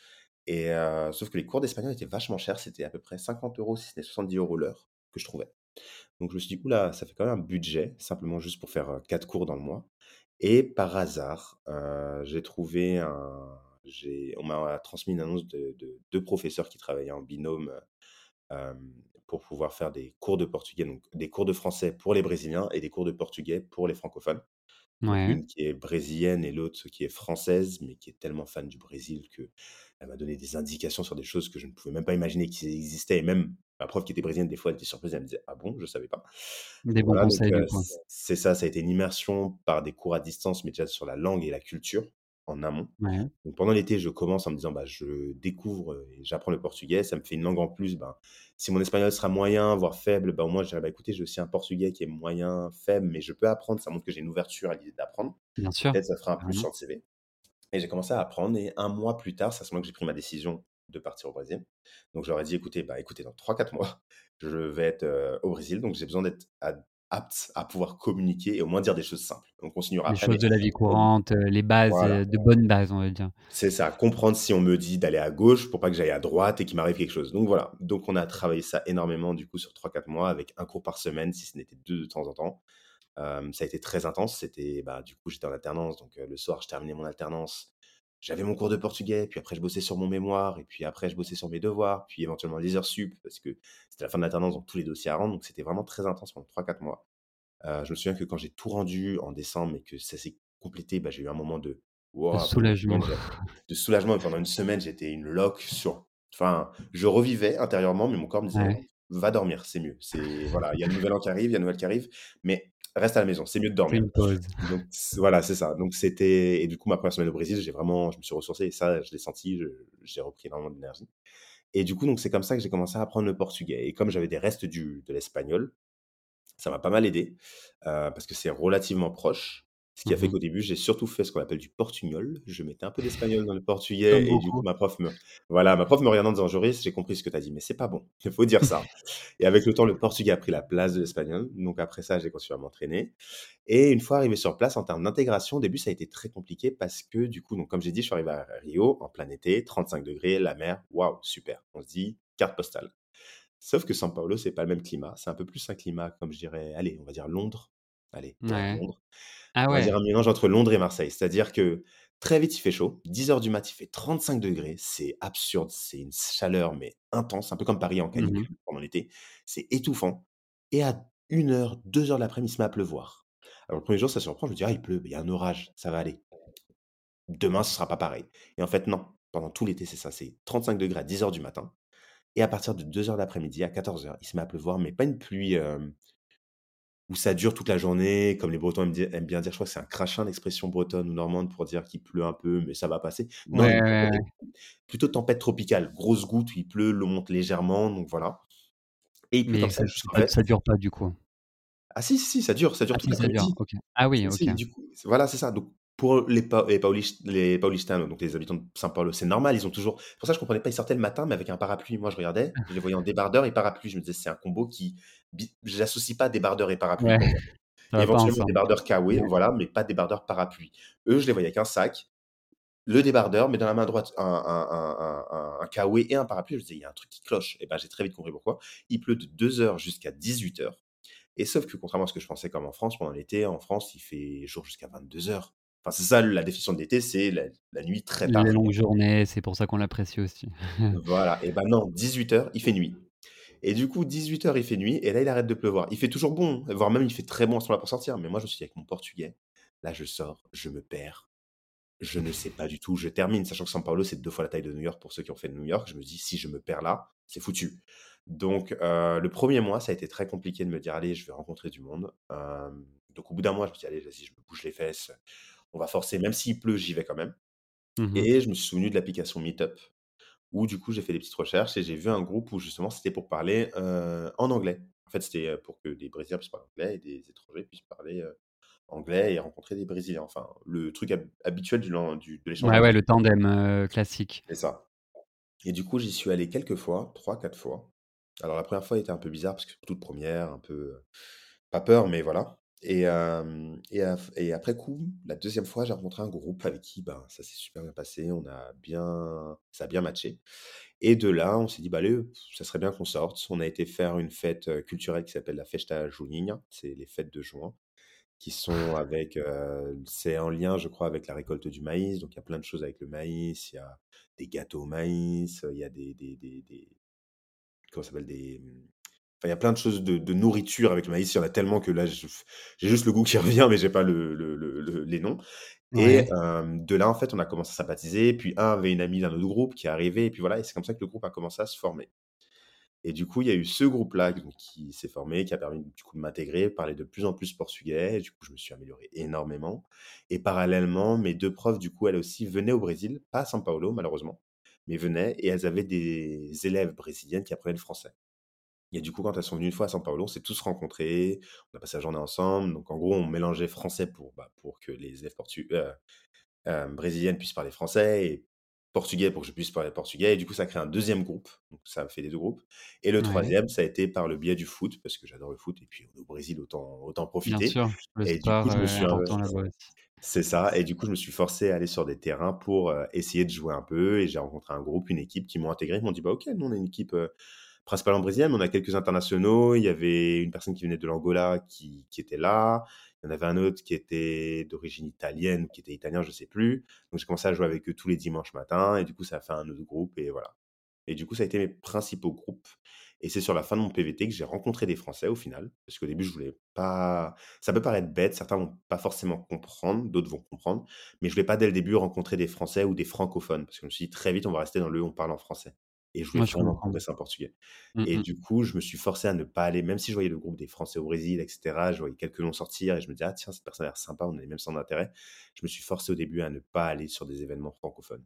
et sauf que les cours d'espagnol étaient vachement chers, c'était à peu près 50 €, si ce n'est 70 € l'heure que je trouvais. Donc je me suis dit: «Ouh là, ça fait quand même un budget, simplement juste pour faire, 4 cours dans le mois» et par hasard, j'ai trouvé un on m'a transmis une annonce de de 2 professeurs qui travaillaient en binôme, pour pouvoir faire des cours de portugais, donc des cours de français pour les brésiliens et des cours de portugais pour les francophones. Ouais. une qui est brésilienne et l'autre qui est française, mais qui est tellement fan du Brésil qu'elle m'a donné des indications sur des choses que je ne pouvais même pas imaginer qu'ils existaient et même ma prof qui était brésilienne, des fois, elle était surprise, elle me disait: «Ah bon? Je savais pas». Des bons conseils c'est ça, ça a été une immersion par des cours à distance, mais déjà sur la langue et la culture en amont. Ouais. Donc pendant l'été, je commence en me disant: «Bah, je découvre, et j'apprends le portugais, ça me fait une langue en plus, ben, si mon espagnol sera moyen, voire faible, bah, au moins je dirais: "Bah, écoutez, j'ai aussi un portugais qui est moyen, faible, mais je peux apprendre". Ça montre que j'ai une ouverture à l'idée d'apprendre Bien sûr, peut-être ça fera un plus sur le CV et j'ai commencé à apprendre et un mois plus tard, c'est à ce moment que j'ai pris ma décision de partir au Brésil. Donc ai dit: «Écoutez, bah, écoutez, dans trois quatre mois, je vais être, au Brésil, donc j'ai besoin d'être apte à pouvoir communiquer et au moins dire des choses simples. On continuera Les choses de la vie m courante, les bases, voilà». heu, de bonnes bases, on va dire. C'est ça, comprendre si on me dit d'aller à gauche pour pas que j'aille à droite et qu'il m'arrive quelque chose. Donc voilà, donc on a travaillé ça énormément du coup sur trois quatre mois avec un cours par semaine, si ce n'était 2 de temps en temps. Ça a été très intense, c'était, bah, du coup, j'étais en alternance, donc le soir, je terminais mon alternance. J'avais mon cours de portugais, puis après je bossais sur mon mémoire et puis après je bossais sur mes devoirs, puis éventuellement les heures sup parce que c'était la fin de l'alternance, donc tous les dossiers à rendre, donc c'était vraiment très intense pendant trois quatre mois. Heu, je me souviens que quand j'ai tout rendu en décembre et que ça s'est complété, bah, j'ai eu un moment de soulagement. de soulagement et pendant une semaine, j'étais une loque sur enfin, je revivais intérieurement, mais mon corps me disait: Ouais, «Va dormir, c'est mieux». C'est voilà, il y a le nouvel an qui arrive, il y a le nouvel qui arrive, mais reste à la maison, c'est mieux de dormir. Donc voilà, c'est ça. Donc c'était et du coup, ma première semaine au Brésil, j'ai vraiment je me suis ressourcé et ça, je l'ai senti, j'ai repris énormément d'énergie et du coup, donc c'est comme ça que j'ai commencé à apprendre le portugais et comme j'avais des restes du de l'espagnol, ça m'a pas mal aidé, heu, parce que c'est relativement proche. Ce qui a Mmh fait mh. qu'au début, j'ai surtout fait ce qu'on appelle du portugnol. Je mettais un peu d'espagnol dans le portugais et du coup, ma prof me voilà, ma prof me regardant en disant: «Joris, j'ai compris ce que tu as dit, mais c'est pas bon, il faut dire ça» et avec le temps, le portugais a pris la place de l'espagnol. Donc après ça, j'ai continué à m'entraîner et une fois arrivé sur place, en termes d'intégration, au début, ça a été très compliqué parce que du coup, donc comme j'ai dit, je suis arrivé à Rio en plein été, 35 degrés, la mer, waouh, super. On se dit: «Carte postale». Sauf que São Paulo, c'est pas le même climat. C'est un peu plus un climat comme je dirais, allez, on va dire Londres. Allez, ouais, Ouais. Londres. Ah On va dire ouais. un mélange entre Londres et Marseille. C'est-à-dire que très vite, il fait chaud. 10:00 du mat, il fait 35 degrés. C'est absurde, c'est une chaleur, mais intense, un peu comme Paris en Mmh mh. canicule pendant l'été. C'est étouffant et à 13:00-14:00 de l'après-midi, il se met à pleuvoir. Alors le 1er jour, ça surprend, je me dis: «Ah, il pleut, il y a un orage, ça va aller. Demain, ce sera pas pareil» et en fait, non. Pendant tout l'été, c'est ça, c'est 35 degrés à 10:00 du matin et à partir de 2:00 de l'après-midi, à 14:00, il se met à pleuvoir, mais pas une pluie, hem où ça dure toute la journée, comme les Bretons aiment bien dire, je crois que c'est un crachin, l'expression bretonne ou normande pour dire qu'il pleut un peu, mais ça va passer. Non, Ouais, plutôt tempête tropicale, grosses gouttes où il pleut, l'eau monte légèrement, donc voilà et Mais ça ça dure pas du coup? Ah si, si, ça dure, ça dure Ah toute si, l'après-midi. OK. Ah oui, OK. si, du coup, c voilà, c'est ça. Donc pour les pa les paulis les paulistanos, donc les habitants de São Paulo, c'est normal, ils ont toujours pour ça je comprenais pas, ils sortaient le matin, mais avec un parapluie. Moi, je regardais, je les voyais en débardeur et parapluie. Je me disais: «C'est un combo qui bi» j'associe pas débardeur et parapluie Ouais, Éventuellement débardeur Ouais. K-Way, voilà, mais pas débardeur parapluie. Eux, je les voyais avec un sac, le débardeur, mais dans la main droite, un un et un parapluie. Je me disais: «Il y a un truc qui cloche» et bah, j'ai très vite compris pourquoi. Il pleut de 2:00 jusqu'à 18:00 et sauf que contrairement à ce que je pensais comme en France, pendant l'été, en France, il fait jour jusqu'à 22:00. Enfin, c'est ça la définition de l'été, c'est la la nuit très tard, quoi. longues journées, c'est pour ça qu'on l'apprécie aussi. Voilà et bah non, 18:00, il fait nuit et du coup, 18:00, il fait nuit et là, il arrête de pleuvoir. Il fait toujours bon, voire même il fait très bon à ce moment-là pour sortir, mais moi, je suis «Avec mon portugais, là, je sors, je me perds, je ne sais pas du tout je termine», sachant que São Paulo, c'est 2 fois la taille de New York pour ceux qui ont fait New York. Je me dis: «Si je me perds là, c'est foutu». Donc heu, le 1er mois, ça a été très compliqué de me dire: «Allez, je vais rencontrer du monde». Hem, donc au bout d'un mois, je me dit: «Allez, vas-y, je me bouge les fesses, on va forcer, même s'il pleut, j'y vais quand même» Mmh mh. et je me suis souvenu de l'application Meetup où du coup, j'ai fait des petites recherches et j'ai vu un groupe où justement, c'était pour parler, heu, en anglais. En fait, c'était, heu, pour que des Brésiliens puissent parler anglais et des étrangers puissent parler, heu, anglais et rencontrer des Brésiliens. Enfin, le truc hab habituel du du de l'échange Ouais, ouais, le tandem, classique. C'est ça et du coup, j'y suis allé quelques fois, 3-4 fois. Alors la 1re fois était un peu bizarre parce que toute 1re, un peu, pas peur, mais voilà et et après coup, la 2e fois, j'ai rencontré un groupe avec qui, ben, ça s'est super bien passé. On a bien ça a bien matché et de là, on s'est dit: «Bah, allez, ça serait bien qu'on sorte». On a été faire une fête, culturelle qui s'appelle la Festa Junina, c'est les fêtes de juin qui sont avec, heu, c'est en lien, je crois, avec la récolte du maïs. Donc il y a plein de choses avec le maïs. Il y a des gâteaux au maïs, il y a des des des des comment ça s'appelle? Des, mmh, il y a plein de choses de de nourriture avec le maïs. Il y en a tellement que là, j'ai juste le goût qui revient, mais j'ai pas le le le le les noms et de là, en fait, on a commencé à sympathiser. Puis un avait une amie d'un autre groupe qui est arrivée et puis voilà et c'est comme ça que le groupe a commencé à se former et du coup, il y a eu ce groupe-là qui s'est formé, qui a permis du coup de m'intégrer, parler de plus en plus portugais et du coup, je me suis amélioré énormément et parallèlement, mes 2 profs, du coup, elles aussi venaient au Brésil, pas à São Paulo malheureusement, mais venaient et elles avaient des élèves brésiliennes qui apprenaient le français et du coup, quand elles sont venues une fois à São Paulo, on s'est tous rencontrés, on a passé la journée ensemble. Donc en gros, on mélangeait français pour, bah, pour que les élèves heu, hem, brésiliennes puissent parler français et portugais pour que je puisse parler portugais et du coup, ça a créé un 2e groupe. Donc ça fait les 2 groupes et le Ouais. 3e, ça a été par le biais du foot parce que j'adore le foot et puis au Brésil, autant autant Bien profiter sûr, le et du coup, je me est suis c'est ça et du coup, je me suis forcé à aller sur des terrains pour, essayer de jouer un peu et j'ai rencontré un groupe, une équipe qui m'ont intégré. Ils m'ont dit: «Bah, OK, nous, on est une équipe, principalement brésilienne, mais on a quelques internationaux». Il y avait une personne qui venait de l'Angola qui était là. Il y en avait un autre qui était d'origine italienne qui était italien, je sais plus. Donc j'ai commencé à jouer avec eux tous les dimanches matins et du coup, ça a fait un autre groupe et voilà et du coup, ça a été mes principaux groupes et c'est sur la fin de mon PVT que j'ai rencontré des Français au final. Parce qu'au début, je voulais pas ça peut paraître bête, certains vont pas forcément comprendre, d'autres vont comprendre, mais je voulais pas dès le début rencontrer des Français ou des francophones parce que je me suis dit: «Très vite, on va rester dans le on parle en français» et je voulais vraiment progresser en portugais Mmh et mh. du coup, je me suis forcé à ne pas aller même si je voyais le groupe des Français au Brésil et cetera, je voyais quelques noms sortir et je me disais: «Ah tiens, cette personne a l'air sympa, on a les mêmes centres d'intérêt». Je me suis forcé au début à ne pas aller sur des événements francophones.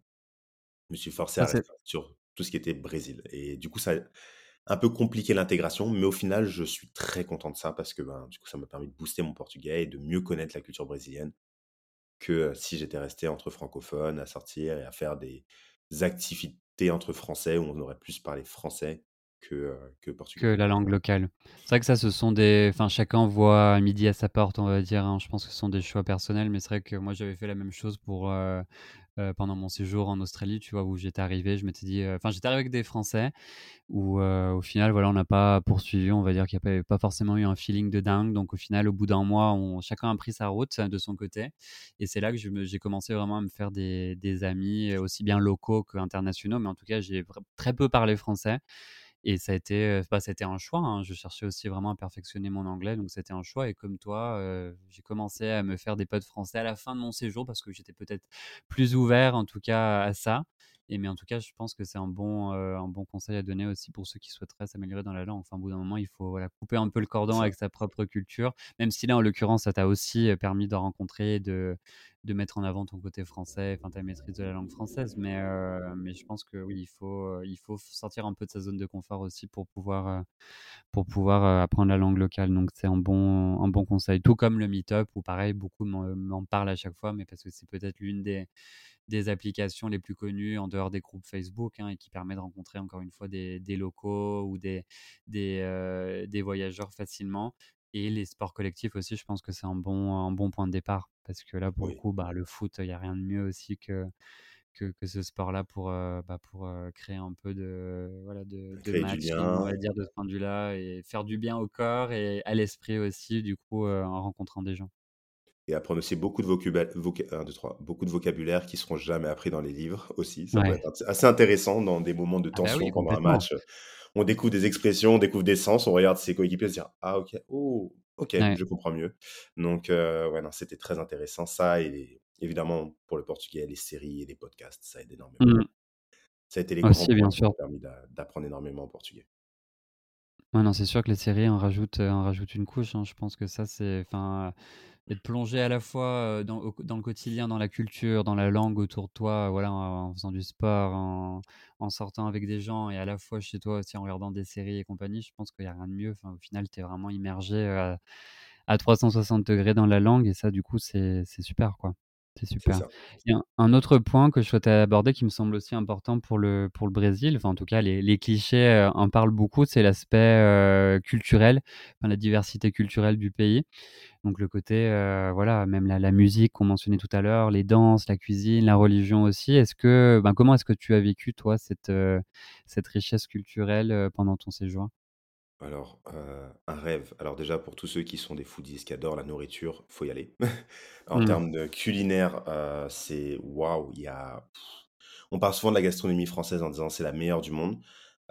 Je me suis forcé Ah à rester sur tout ce qui était Brésil et du coup, ça a un peu compliqué l'intégration, mais au final, je suis très content de ça parce que, ben, du coup, ça m'a permis de booster mon portugais et de mieux connaître la culture brésilienne que, heu, si j'étais resté entre francophones, à sortir et à faire des activités entre français où on aurait plus parlé français que, heu, que la langue locale. C'est vrai que ça, ce sont des enfin, chacun voit midi à sa porte, on va dire, hein. Je pense que ce sont des choix personnels, mais c'est vrai que moi, j'avais fait la même chose pour, heu heu, pendant mon séjour en Australie, tu vois? Où j'étais arrivé, je m'étais dit, enfin, j'étais arrivé avec des Français où, au final, voilà, on n'a pas poursuivi. On va dire qu'il y avait pas forcément eu un feeling de dingue. Donc au final, au bout d'un mois, chacun a pris sa route de son côté et c'est là que j'ai commencé vraiment à me faire des amis, aussi bien locaux qu'internationaux. Mais en tout cas, j'ai très peu parlé français et ça a été, heu, bah, un choix, hein. Je cherchais aussi vraiment à perfectionner mon anglais, donc c'était un choix et comme toi, j'ai commencé à me faire des potes français à la fin de mon séjour parce que j'étais peut-être plus ouvert, en tout cas, à ça et mais en tout cas, je pense que c'est un bon, un bon conseil à donner aussi pour ceux qui souhaiteraient s'améliorer dans la langue. Enfin, au bout d'un moment, il faut, voilà, couper un peu le cordon avec sa propre culture, même si là, en l'occurrence, ça t'a aussi, permis de rencontrer de de mettre en avant ton côté français, enfin, ta maîtrise de la langue française. Mais mais je pense que oui, il faut, il faut sortir un peu de sa zone de confort aussi pour pouvoir, pour pouvoir, apprendre la langue locale. Donc c'est un bon un bon conseil. Tout comme le Meetup où pareil, beaucoup m'en parlent à chaque fois, mais parce que c'est peut-être l'une des des applications les plus connues en dehors des groupes Facebook, hein et qui permet de rencontrer encore une fois des des locaux ou des des, voyageurs facilement. Et les sports collectifs aussi, je pense que c'est un bon un bon point de départ parce que là, pour le coup, bah, le foot, il y a rien de mieux aussi que que que ce sport-là pour, heu, bah, pour, heu, créer un peu de, voilà, de de matching, on va dire, de ce point de vue-là et faire du bien au corps et à l'esprit aussi, du coup, en rencontrant des gens. Et apprendre aussi beaucoup de vocuba voca 1-2-3, beaucoup de vocabulaire qui seront jamais appris dans les livres aussi. Ça peut être assez intéressant dans des moments de Ah bah, oui, tension pendant un match, on découvre des expressions, on découvre des sens, on regarde ses coéquipiers se dire: «Ah OK, oh, OK, Ouais. je comprends mieux». Donc heu, ouais, non, c'était très intéressant ça et évidemment pour le portugais, les séries et les podcasts, ça aide énormément. Mmh. Ça a été les grands Aussi, bien qui sûr. m'ont permis d'a d'apprendre énormément en portugais. Ouais, non, c'est sûr que les séries en rajoutent, heu, en rajoutent une couche, hein. Je pense que ça, c'est enfin, être plongé à la fois, dans le quotidien, dans la culture, dans la langue autour de toi, voilà, en faisant du sport, en sortant avec des gens et à la fois chez toi aussi en regardant des séries et compagnie, je pense qu'il y a rien de mieux. Enfin, au final, tu es vraiment immergé, heu, à 360° dans la langue et ça, du coup, c'est super, quoi. C'est super. ça. Il y a un autre point que je souhaitais aborder qui me semble aussi important pour le pour le Brésil, enfin, en tout cas, les les clichés, heu, en parlent beaucoup, c'est l'aspect, heu, culturel, enfin, la diversité culturelle du pays. Donc le côté, heu, voilà, même la la musique qu'on mentionnait tout à l'heure, les danses, la cuisine, la religion aussi. Est-ce que ben, comment est-ce que tu as vécu, toi, cette, cette richesse culturelle, pendant ton séjour? Alors, heu, un rêve. Alors déjà, pour tous ceux qui sont des foodies, qui adorent la nourriture, faut y aller. En Mmh. termes de culinaire, heu, c'est waouh, il y a on parle souvent de la gastronomie française en disant: «C'est la meilleure du monde».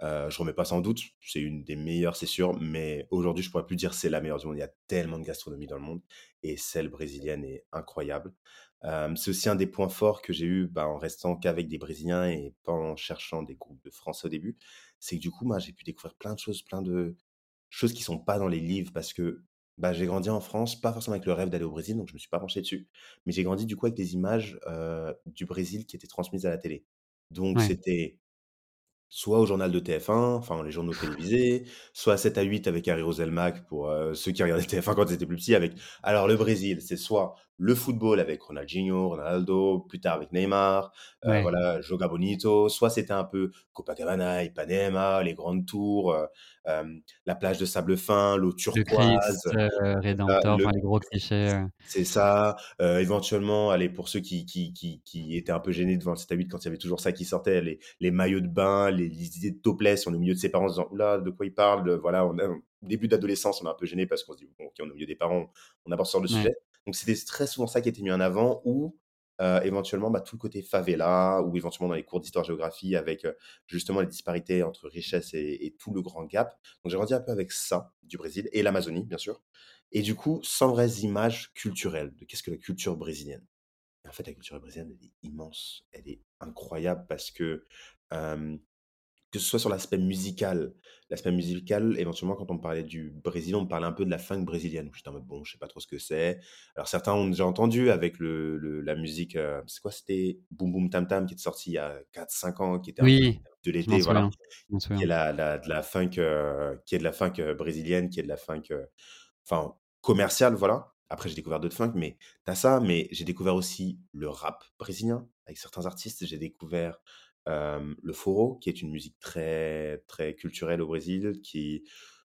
Heu, je remets pas ça en doute, c'est une des meilleures, c'est sûr, mais aujourd'hui, je pourrais plus dire: «C'est la meilleure du monde». Il y a tellement de gastronomie dans le monde et celle brésilienne est incroyable. Hem, c'est aussi un des points forts que j'ai eu, bah, en restant qu'avec des brésiliens et pas en cherchant des groupes de Français au début. C'est que du coup, moi, j'ai pu découvrir plein de choses, plein de choses qui sont pas dans les livres parce que, bah, j'ai grandi en France, pas forcément avec le rêve d'aller au Brésil, donc je me suis pas penché dessus. Mais j'ai grandi du coup avec des images, du Brésil qui étaient transmises à la télé. Donc Ouais. c'était soit au journal de TF1, enfin les journaux télévisés, soit 7 à 8 avec Harry Roselmack pour, ceux qui regardaient TF1 quand ils étaient plus petits avec alors le Brésil, c'est soit le football avec Ronaldinho, Ronaldo, plus tard avec Neymar, Ouais. voilà, Joga Bonito, soit c'était un peu Copacabana, Ipanema, les grandes tours, heu, hem, la plage de sable fin, l'eau Le Christ, turquoise, heu, heu, Rédemptor, le enfin les gros clichés, c'est ça, éventuellement, allez, pour ceux qui qui qui qui étaient un peu gênés devant le 7 à 8 quand il y avait toujours ça qui sortait, les les maillots de bain, les les idées de topless, on est au milieu de ses parents en se disant: «Ouh là, de quoi il parle?» voilà, on a début d'adolescence, on est un peu gêné parce qu'on se dit: «Bon OK, on est au milieu des parents, on aborde ce genre de Ouais. sujet». Donc c'était très souvent ça qui était mis en avant ou, éventuellement, bah, tout le côté favela ou éventuellement dans les cours d'histoire-géographie avec, justement les disparités entre richesse et tout le grand gap. Donc j'ai grandi un peu avec ça, du Brésil et l'Amazonie, bien sûr et du coup, sans vraies images culturelles de qu'est-ce que la culture brésilienne? En fait, la culture brésilienne, elle est immense, elle est incroyable parce que, que ce soit sur l'aspect musical l'aspect musical, éventuellement, quand on parlait du Brésil, on me parlait un peu de la funk brésilienne. J'étais en mode: «Bon, je sais pas trop ce que c'est». Alors certains ont déjà entendu avec le le la musique, heu, c'est quoi? C'était Boom Boom Tam Tam qui était sorti il y a 4-5 ans, qui était un peu Oui, de l'été, voilà, qui est la la de la funk, heu, qui est de la funk, heu, brésilienne, qui est de la funk, enfin commerciale, voilà. Après, j'ai découvert d'autres funk, mais tu as ça, mais j'ai découvert aussi le rap brésilien avec certains artistes. J'ai découvert, le forró, qui est une musique très, très culturelle au Brésil, qui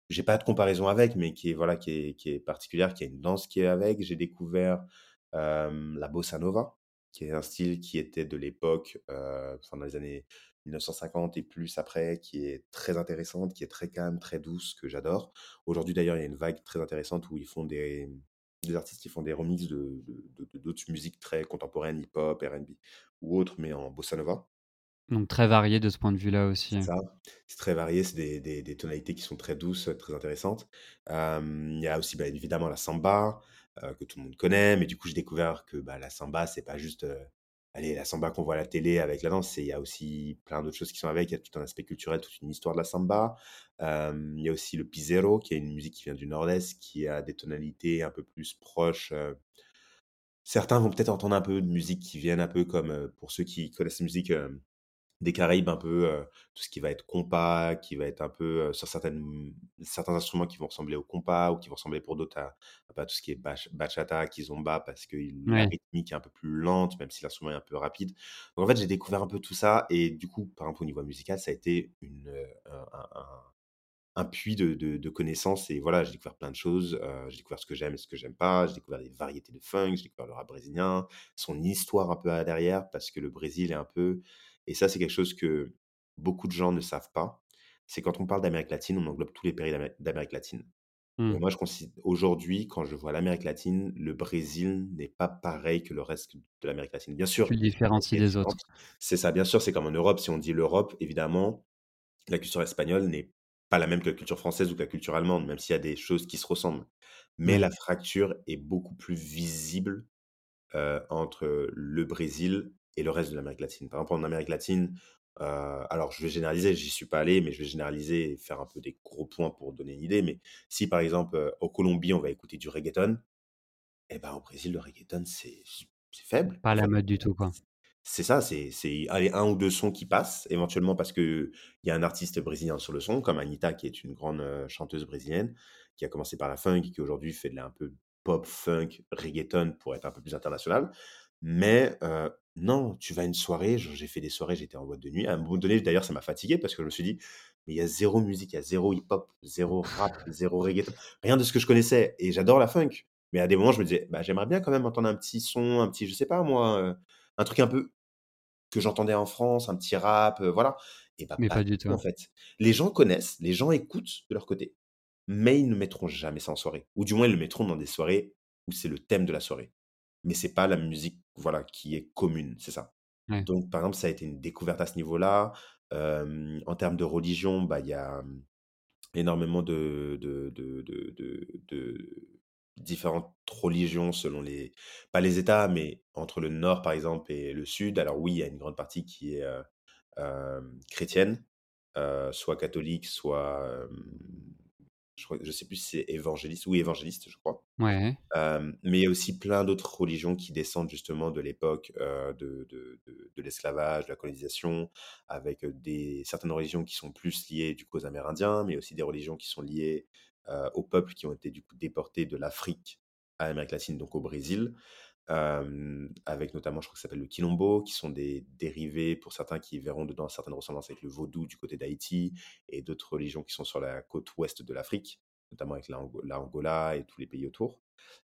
j'ai pas de comparaison avec, mais qui est, voilà, qui est qui est particulière, qui a une danse qui est avec. J'ai découvert, la bossa nova, qui est un style qui était de l'époque, enfin dans les années 1950 et plus après, qui est très intéressante, qui est très calme, très douce, que j'adore. Aujourd'hui d'ailleurs, il y a une vague très intéressante où ils font des des artistes qui font des remixes de de de d'autres musiques très contemporaines, hip-hop, R&B ou autres, mais en bossa nova. Donc très varié de ce point de vue-là aussi. C'est ça, c'est très varié, c'est des des tonalités qui sont très douces, très intéressantes. Il y a aussi, bah, évidemment la samba, heu, que tout le monde connaît, mais du coup, j'ai découvert que, bah, la samba, c'est pas juste, allez, la samba qu'on voit à la télé avec la danse, il y a aussi plein d'autres choses qui sont avec. Il y a tout un aspect culturel, toute une histoire de la samba. Il y a aussi le piseiro, qui est une musique qui vient du nord-est, qui a des tonalités un peu plus proches, heu certains vont peut-être entendre un peu de musique qui viennent un peu comme, pour ceux qui connaissent la musique, des Caraïbes un peu, tout ce qui va être compas, qui va être un peu, sur certaines certains instruments qui vont ressembler au compas ou qui vont ressembler pour d'autres à à tout ce qui est bach bachata, kizomba parce que il la Ouais. rythmique est un peu plus lente, même si l'instrument est un peu rapide. Donc en fait, j'ai découvert un peu tout ça et du coup, par exemple, au niveau musical, ça a été une, un un un un puits de de de connaissances et voilà, j'ai découvert plein de choses, j'ai découvert ce que j'aime et ce que j'aime pas, j'ai découvert des variétés de funk, j'ai découvert le rap brésilien, son histoire un peu à derrière parce que le Brésil est un peu et ça, c'est quelque chose que beaucoup de gens ne savent pas. C'est quand on parle d'Amérique latine, on englobe tous les pays d'Amé d'Amérique latine et Mmh. moi, je considère aujourd'hui, quand je vois l'Amérique latine, le Brésil n'est pas pareil que le reste de l'Amérique latine. Bien sûr, culture est des autres. C'est ça, bien sûr, c'est comme en Europe, si on dit l'Europe, évidemment, la culture espagnole n'est pas la même que la culture française ou que la culture allemande, même s'il y a des choses qui se ressemblent. Mais la fracture est beaucoup plus visible, entre le Brésil et le reste de l'Amérique latine. Par exemple, en Amérique latine, heu, alors je vais généraliser, j'y suis pas allé, mais je vais généraliser et faire un peu des gros points pour donner une idée. Mais si par exemple, heu, en Colombie, on va écouter du reggaeton, et ben, au Brésil, le reggaeton, c'est faible, Pas la mode du tout, quoi. C'est ça, c'est allez, 1 ou 2 sons qui passent, éventuellement parce qu'il y a un artiste brésilien sur le son, comme Anitta qui est une grande, heu, chanteuse brésilienne, qui a commencé par la funk et qui aujourd'hui fait de la un peu pop, funk, reggaeton pour être un peu plus international. Mais heu, non, tu vas à une soirée, j'ai fait des soirées, j'étais en boîte de nuit. À un moment donné, d'ailleurs, ça m'a fatigué parce que je me suis dit: «Mais il y a zéro musique, il y a zéro hip-hop, zéro rap, zéro reggaeton, rien de ce que je connaissais» et j'adore la funk. Mais à des moments, je me disais: «Bah, j'aimerais bien quand même entendre un petit son, un petit je sais pas moi, heu, un truc un peu que j'entendais en France, un petit rap, heu, voilà et bah, Mais pas pas du du tout tout. en fait. Les gens connaissent, les gens écoutent de leur côté, mais ils ne mettront jamais ça en soirée ou du moins ils le mettront dans des soirées où c'est le thème de la soirée. Mais c'est pas la musique, voilà, qui est commune, c'est ça. Ouais. Donc par exemple, ça a été une découverte à ce niveau-là. En termes de religion, bah, il y a, mmh, énormément de de de de de de différentes religions selon les pas les États, mais entre le nord, par exemple et le sud. Alors oui, il y a une grande partie qui est, heu, hem, chrétienne, heu, soit catholique, soit, hem, je je sais plus si c'est évangéliste, oui évangéliste, je crois. Ouais. Mais il y a aussi plein d'autres religions qui descendent justement de l'époque, de de de de l'esclavage, de la colonisation, avec, des certaines religions qui sont plus liées du coup aux Amérindiens, mais aussi des religions qui sont liées, aux peuples qui ont été du coup déportés de l'Afrique à l'Amérique latine, donc au Brésil. Avec notamment, je crois que ça s'appelle le quilombo, qui sont des dérivés pour certains qui verront dedans certaines ressemblances avec le vaudou du côté d'Haïti et d'autres religions qui sont sur la côte ouest de l'Afrique, notamment avec l'Ango l'Angola et tous les pays autour.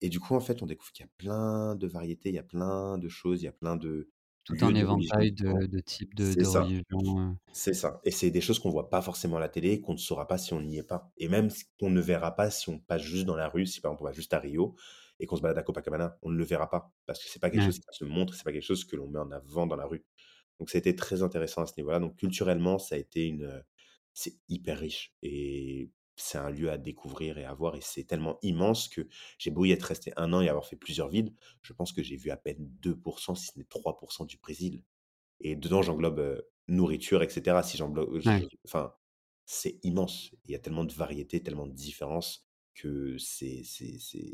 Et du coup, en fait, on découvre qu'il y a plein de variétés, il y a plein de choses, il y a plein de Tout un éventail de de types de C'est de ça, religions, heu, c'est ça. Et c'est des choses qu'on voit pas forcément à la télé, qu'on ne saura pas si on n'y est pas. Et même qu'on ne verra pas si on passe juste dans la rue, si par exemple on va juste à Rio et qu'on se balade à Copacabana, on ne le verra pas. Parce que c'est pas quelque ouais. chose qui se montre, c'est pas quelque chose que l'on met en avant dans la rue. Donc ça a été très intéressant à ce niveau-là. Donc culturellement, ça a été une, heu, c'est hyper riche et c'est un lieu à découvrir et à voir et c'est tellement immense que j'ai beau y être resté un an et avoir fait plusieurs villes, je pense que j'ai vu à peine 2% si ce n'est 3% du Brésil et dedans j'englobe, heu, nourriture et cetera. Si j'englobe Ouais. enfin, c'est immense. Il y a tellement de variétés, tellement de différences que c'est c'est c'est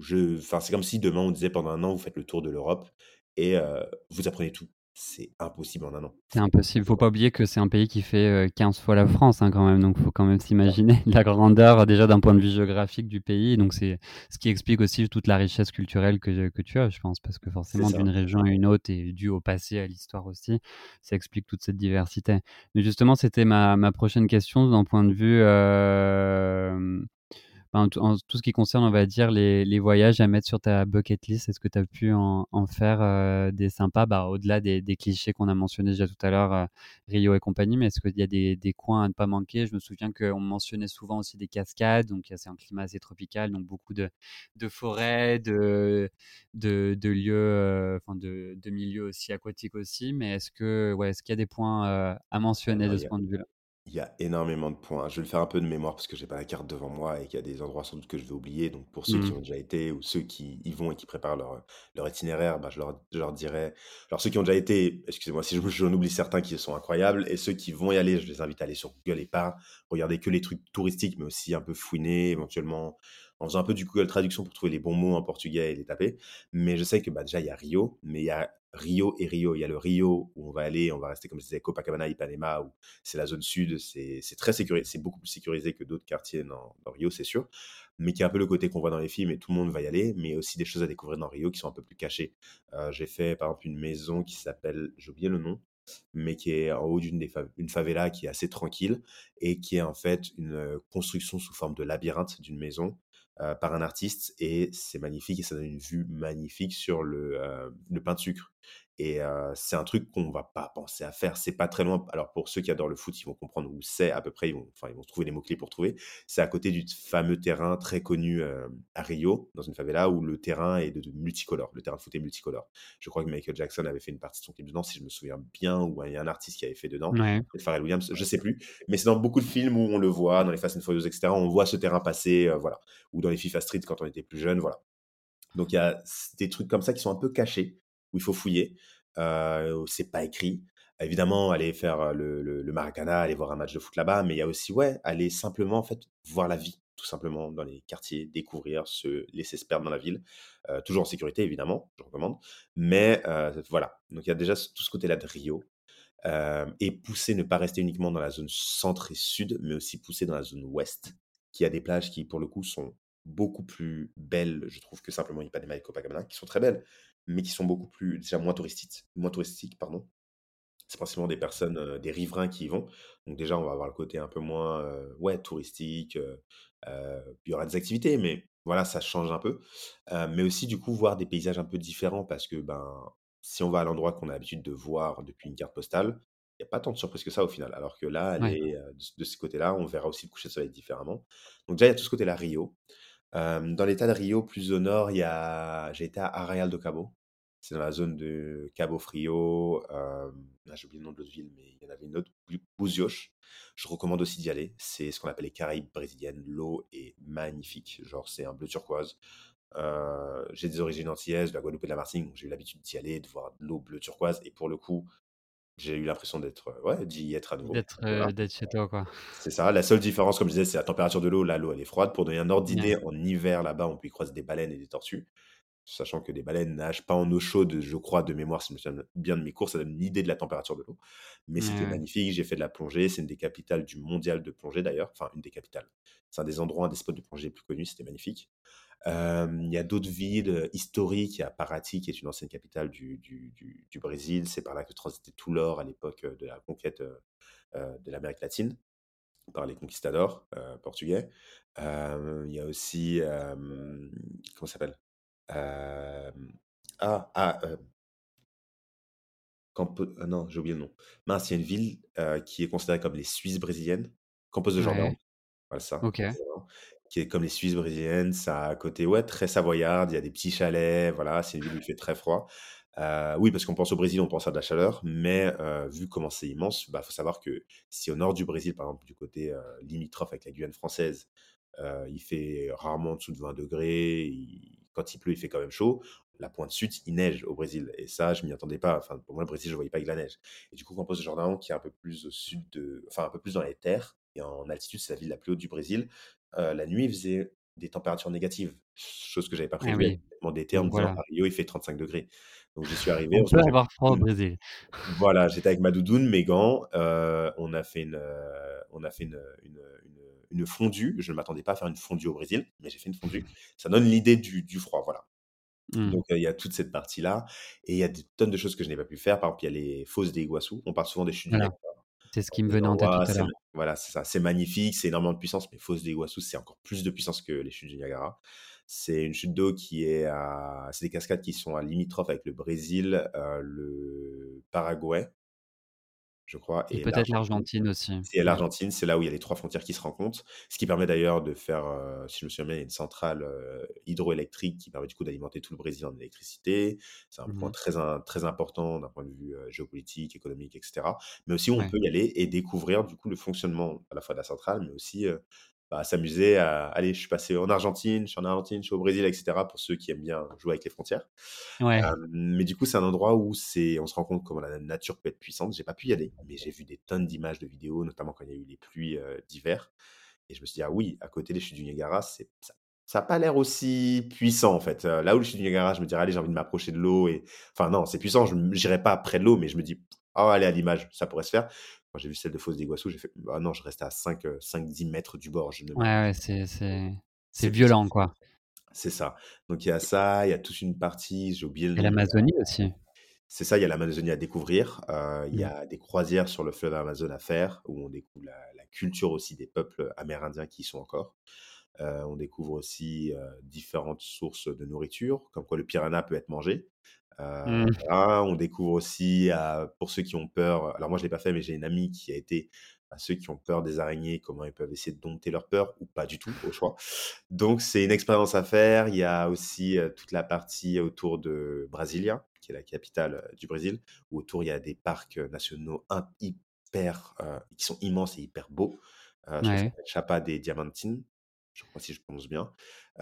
je enfin, c'est comme si demain on disait pendant un an vous faites le tour de l'Europe et heu, vous apprenez tout. c'est impossible en un an. C'est impossible. Faut pas oublier que c'est un pays qui fait, heu, 15 fois la France, hein, quand même, donc faut quand même s'imaginer la grandeur, déjà d'un point de vue géographique du pays, donc c'est ce qui explique aussi toute la richesse culturelle que que tu as, je pense, parce que forcément d'une région à une autre et dû au passé, à l'histoire aussi, ça explique toute cette diversité. Mais justement, c'était ma ma prochaine question d'un point de vue, hem En tout ce qui concerne, on va dire, les les voyages à mettre sur ta bucket list, est-ce que tu as pu en en faire, heu, des sympas? Bah, au-delà des des clichés qu'on a mentionnés déjà tout à l'heure, heu, Rio et compagnie, mais est-ce qu'il y a des des coins à ne pas manquer? Je me souviens qu'on mentionnait souvent aussi des cascades, donc, c'est un climat assez tropical, donc beaucoup de de forêts, de de de lieux, heu, enfin de de milieux aussi aquatiques aussi, mais est-ce que ouais, est-ce qu'il y a des points, à mentionner Alors de ce point de vue-là? Il y a énormément de points. Je vais le faire un peu de mémoire parce que j'ai pas la carte devant moi et qu'il y a des endroits sans doute que je vais oublier. Donc pour ceux qui Mmh. ont déjà été ou ceux qui y vont et qui préparent leur, leur itinéraire, bah, je leur, je leur dirais. Alors ceux qui ont déjà été, excusez-moi si je- j'en oublie certains qui sont incroyables, et ceux qui vont y aller, je les invite à aller sur Google et pas regarder que les trucs touristiques, mais aussi un peu fouiner, éventuellement en faisant un peu du Google Traduction pour trouver les bons mots en portugais et les taper. Mais je sais que bah, déjà il y a Rio, mais il y a Rio et Rio. Il y a le Rio où on va aller, on va rester comme je disais Copacabana, Ipanema, où c'est la zone sud, c'est très sécurisé, c'est beaucoup plus sécurisé que d'autres quartiers dans, dans Rio, c'est sûr, mais qui est un peu le côté qu'on voit dans les films et tout le monde va y aller, mais aussi des choses à découvrir dans Rio qui sont un peu plus cachées. Euh, j'ai fait par exemple une maison qui s'appelle, j'ai le nom, mais qui est en haut d'une favela qui est assez tranquille et qui est en fait une euh, construction sous forme de labyrinthe d'une maison euh, par un artiste et c'est magnifique et ça donne une vue magnifique sur le, euh, le pain de sucre. Et euh, c'est un truc qu'on va pas penser à faire. C'est pas très loin. Alors pour ceux qui adorent le foot, ils vont comprendre où c'est à peu près. Ils vont, enfin, ils vont trouver les mots clés pour trouver. C'est à côté du fameux terrain très connu euh, à Rio, dans une favela où le terrain est de, de multicolore. Le terrain de foot est multicolore. Je crois que Michael Jackson avait fait une partie de son clip dedans, si je me souviens bien, ou il y a un artiste qui avait fait dedans. Ouais. Pharrell Williams, je sais plus. Mais c'est dans beaucoup de films où on le voit, dans les Fast and Furious, etc. On voit ce terrain passer, euh, voilà. Ou dans les FIFA Street quand on était plus jeune, voilà. Donc il y a des trucs comme ça qui sont un peu cachés, où il faut fouiller, euh, c'est pas écrit. Évidemment, aller faire euh, le, le, Maracana, aller voir un match de foot là-bas, mais il y a aussi, ouais, aller simplement, en fait, voir la vie, tout simplement, dans les quartiers, découvrir, se laisser se perdre dans la ville. Euh, toujours en sécurité, évidemment, je recommande. Mais euh, voilà, donc il y a déjà tout ce côté-là de Rio. Et pousser, ne pas rester uniquement dans la zone centre et sud, mais aussi pousser dans la zone ouest, qui a des plages qui, pour le coup, sont beaucoup plus belles, je trouve, que simplement Ipanema et Copacabana, qui sont très belles, mais qui sont beaucoup plus, déjà moins touristiques, moins touristiques, pardon. C'est principalement des personnes, heu, des riverains qui y vont. Donc déjà, on va avoir le côté un peu moins, heu, ouais, touristique, heu, il y aura des activités, mais voilà, ça change un peu. Mais aussi, du coup, voir des paysages un peu différents parce que, ben, si on va à l'endroit qu'on a l'habitude de voir depuis une carte postale, il y a pas tant de surprises que ça au final. Alors que là, Ouais. de ce côté-là, on verra aussi le coucher de soleil différemment. Donc déjà, il y a tout ce côté-là Rio. Dans l'état de Rio, plus au nord, il y a j'ai été à Arraial do Cabo. C'est dans la zone de Cabo Frio, hem, ah, j'ai oublié le nom de l'autre ville, mais il y en avait une autre, Bu Búzios. Je recommande aussi d'y aller. C'est ce qu'on appelle les Caraïbes brésiliennes. L'eau est magnifique, genre c'est un bleu turquoise. Heu, j'ai des origines antillaises, de la Guadeloupe et de la Martinique, donc j'ai eu l'habitude d'y aller, de voir de l'eau bleu turquoise et pour le coup, j'ai eu l'impression d'être, heu, ouais, d'y être à nouveau. D'être, Voilà. chez toi, quoi. C'est ça. La seule différence, comme je disais, c'est la température de l'eau. Là, l'eau, elle est froide. Pour donner un ordre Ouais, d'idée, en hiver, là-bas, on peut y croiser des baleines et des tortues. Sachant que les baleines nagent pas en eau chaude, je crois, de mémoire, si je me souviens bien de mes cours, ça donne une idée de la température de l'eau. Mais c'était magnifique. J'ai fait de la plongée. C'est une des capitales du mondial de plongée, d'ailleurs. Enfin, une des capitales. C'est un des endroits, un des spots de plongée les plus connus. C'était magnifique. Euh, il y a d'autres villes historiques. Il y a Paraty, qui est une ancienne capitale du, du, du- du Brésil. C'est par là que transitait tout l'or à l'époque euh, de la conquête euh, euh, de l'Amérique latine par les conquistadors euh, portugais. Il y a aussi, comment ça s'appelle? Euh, Ah, ah euh, Campo- ah non, j'ai oublié le nom. Mince, il y a une ville euh, qui est considérée comme les Suisses brésiliennes, Campos de Ouais, Jordão, voilà ça, OK. Qui est comme les Suisses brésiliennes, ça a un côté ouais, très savoyard, il y a des petits chalets, voilà, c'est une ville où il fait très froid. Euh, oui, parce qu'on pense au Brésil, on pense à de la chaleur, mais euh, vu comment c'est immense, il bah, faut savoir que si au nord du Brésil, par exemple, du côté euh, limitrophe avec la Guyane française, euh, il fait rarement en dessous de 20 degrés, il- quand il pleut, il fait quand même chaud. La pointe sud, il neige au Brésil. Et ça, je m'y attendais pas. Enfin, pour moi, le Brésil, je voyais pas que la neige. Et du coup, Campos de Jordão, qui est un peu plus au sud de, enfin, un peu plus dans les terres, et en altitude, c'est la ville la plus haute du Brésil. Euh, la nuit, il faisait des températures négatives, chose que j'avais pas Ah prévue avec oui, vêtements d'été en me disant: voilà. «À Rio, il fait 35 degrés». Donc j'y suis arrivé, On peut heureusement j'ai avoir froid au. Brésil. Voilà, j'étais avec ma doudoune, mes gants, heu, on a fait une, heu, on a fait une, une, une, une fondue. Je ne m'attendais pas à faire une fondue au Brésil, mais j'ai fait une fondue. Ça donne l'idée du du froid, voilà. Mmh. Donc heu, il y a toute cette partie-là et il y a des tonnes de choses que je n'ai pas pu faire. Par exemple, il y a les fosses de Iguaçu. On parle souvent des chutes du Voilà, Niagara c'est ce qui me venait en tête voilà, c'est ça, c'est magnifique, c'est énormément de puissance, mais fosses de Iguaçu, c'est encore plus de puissance que les chutes du Niagara. C'est une chute d'eau qui est à c'est des cascades qui sont à limitrophes avec le Brésil, heu, le Paraguay je crois Et et peut-être l'Argentine. aussi, ouais. l'Argentine, c'est là où il y a les 3 frontières qui se rencontrent. Ce qui permet d'ailleurs de faire, heu, si je me souviens bien, une centrale, heu, hydroélectrique qui permet du coup d'alimenter tout le Brésil en électricité. C'est un Mmh point très très important d'un point de vue, géopolitique, économique et cetera. Mais aussi on Ouais. peut y aller et découvrir du coup le fonctionnement à la fois de la centrale, mais aussi, bah, s'amuser à allez, je suis passé en Argentine, je suis en Argentine, je suis au Brésil et cetera pour ceux qui aiment bien jouer avec les frontières. Ouais. Hem, mais du coup, c'est un endroit où c'est on se rend compte comment la nature peut être puissante. J'ai pas pu y aller, mais j'ai vu des tonnes d'images, de vidéos, notamment quand il y a eu les pluies, heu, d'hiver et je me suis dit: «Ah oui, à côté des chutes du Niagara, c'est ça ça a pas l'air aussi puissant, en fait». Heu, là où les chutes du Niagara, je me dirais: «Allez, j'ai envie de m'approcher de l'eau» et enfin non, c'est puissant, je m j'irai pas près de l'eau, mais je me dis: «Oh allez, à l'image, ça pourrait se faire». Quand j'ai vu celle de Foz d'Iguaçu, j'ai fait: «Bah non, je reste à 5, heu, 5-10 mètres du bord, je ne Ouais, ouais, pas». c'est violent, quoi. C'est ça. Donc il y a ça, il y a toute une partie, j'ai oublié le Et la l'Amazonie aussi. c'est ça, il y a l'Amazonie à découvrir, heu, il y Mmh. a des croisières sur le fleuve Amazone à faire, où on découvre la la culture aussi des peuples amérindiens qui y sont encore. Heu, on découvre aussi, différentes sources de nourriture, comme quoi le piranha peut être mangé. Heu, Mmh. on découvre aussi, heu, pour ceux qui ont peur alors moi je l'ai pas fait, mais j'ai une amie qui a été, bah, ceux qui ont peur des araignées, comment ils peuvent essayer de dompter leur peur ou pas du tout, au choix. Donc c'est une expérience à faire. Il y a aussi, toute la partie autour de Brasilia, qui est la capitale, du Brésil, où autour il y a des parcs, nationaux hyper, qui sont immenses et hyper beaux. Ça Ouais. s'appelle Chapada de Diamantina, je crois si je prononce bien,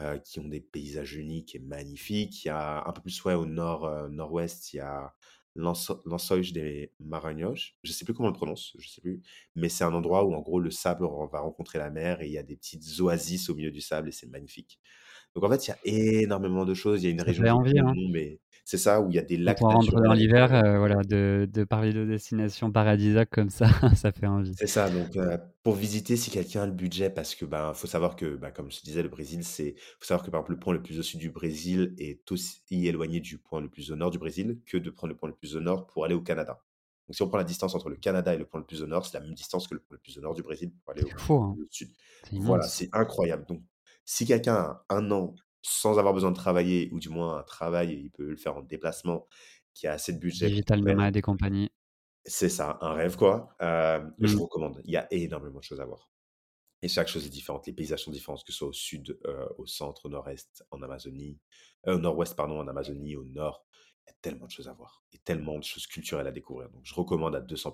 heu, qui ont des paysages uniques et magnifiques. Il y a un peu plus, ouais, au nord, heu, nord-ouest, il y a Lenço Lençóis de Maranhão. Je sais plus comment on le prononce, je sais plus, mais c'est un endroit où en gros le sable va rencontrer la mer et il y a des petites oasis au milieu du sable et c'est magnifique. Donc en fait, il y a énormément de choses. Il y a une Ça région envie, hein. mais c'est ça, où il y a des lacs on rentre naturels dans l'hiver, heu, voilà, de de parler de destination paradisiaque comme ça, ça fait envie. C'est ça, donc heu, pour visiter, si quelqu'un a le budget parce que, ben, faut savoir que, bah, comme je disais, le Brésil, c'est faut savoir que, par exemple, le point le plus au sud du Brésil est aussi éloigné du point le plus au nord du Brésil que de prendre le point le plus au nord pour aller au Canada. Donc si on prend la distance entre le Canada et le point le plus au nord, c'est la même distance que le point le plus au nord du Brésil pour aller au fou, hein. au sud. Voilà, c'est incroyable. Donc si quelqu'un a 1 an sans avoir besoin de travailler ou du moins un travail il peut le faire en déplacement, qui a assez de budget Digital nomade et compagnie. c'est ça, un rêve quoi, je Mmh. recommande. Il y a énormément de choses à voir et chaque chose est différente. Les paysages sont différents, que ce soit au sud, heu, au centre, au nord-est, en Amazonie, heu, au nord-ouest pardon, en Amazonie, au nord. Il y a tellement de choses à voir et tellement de choses culturelles à découvrir, donc je recommande à 200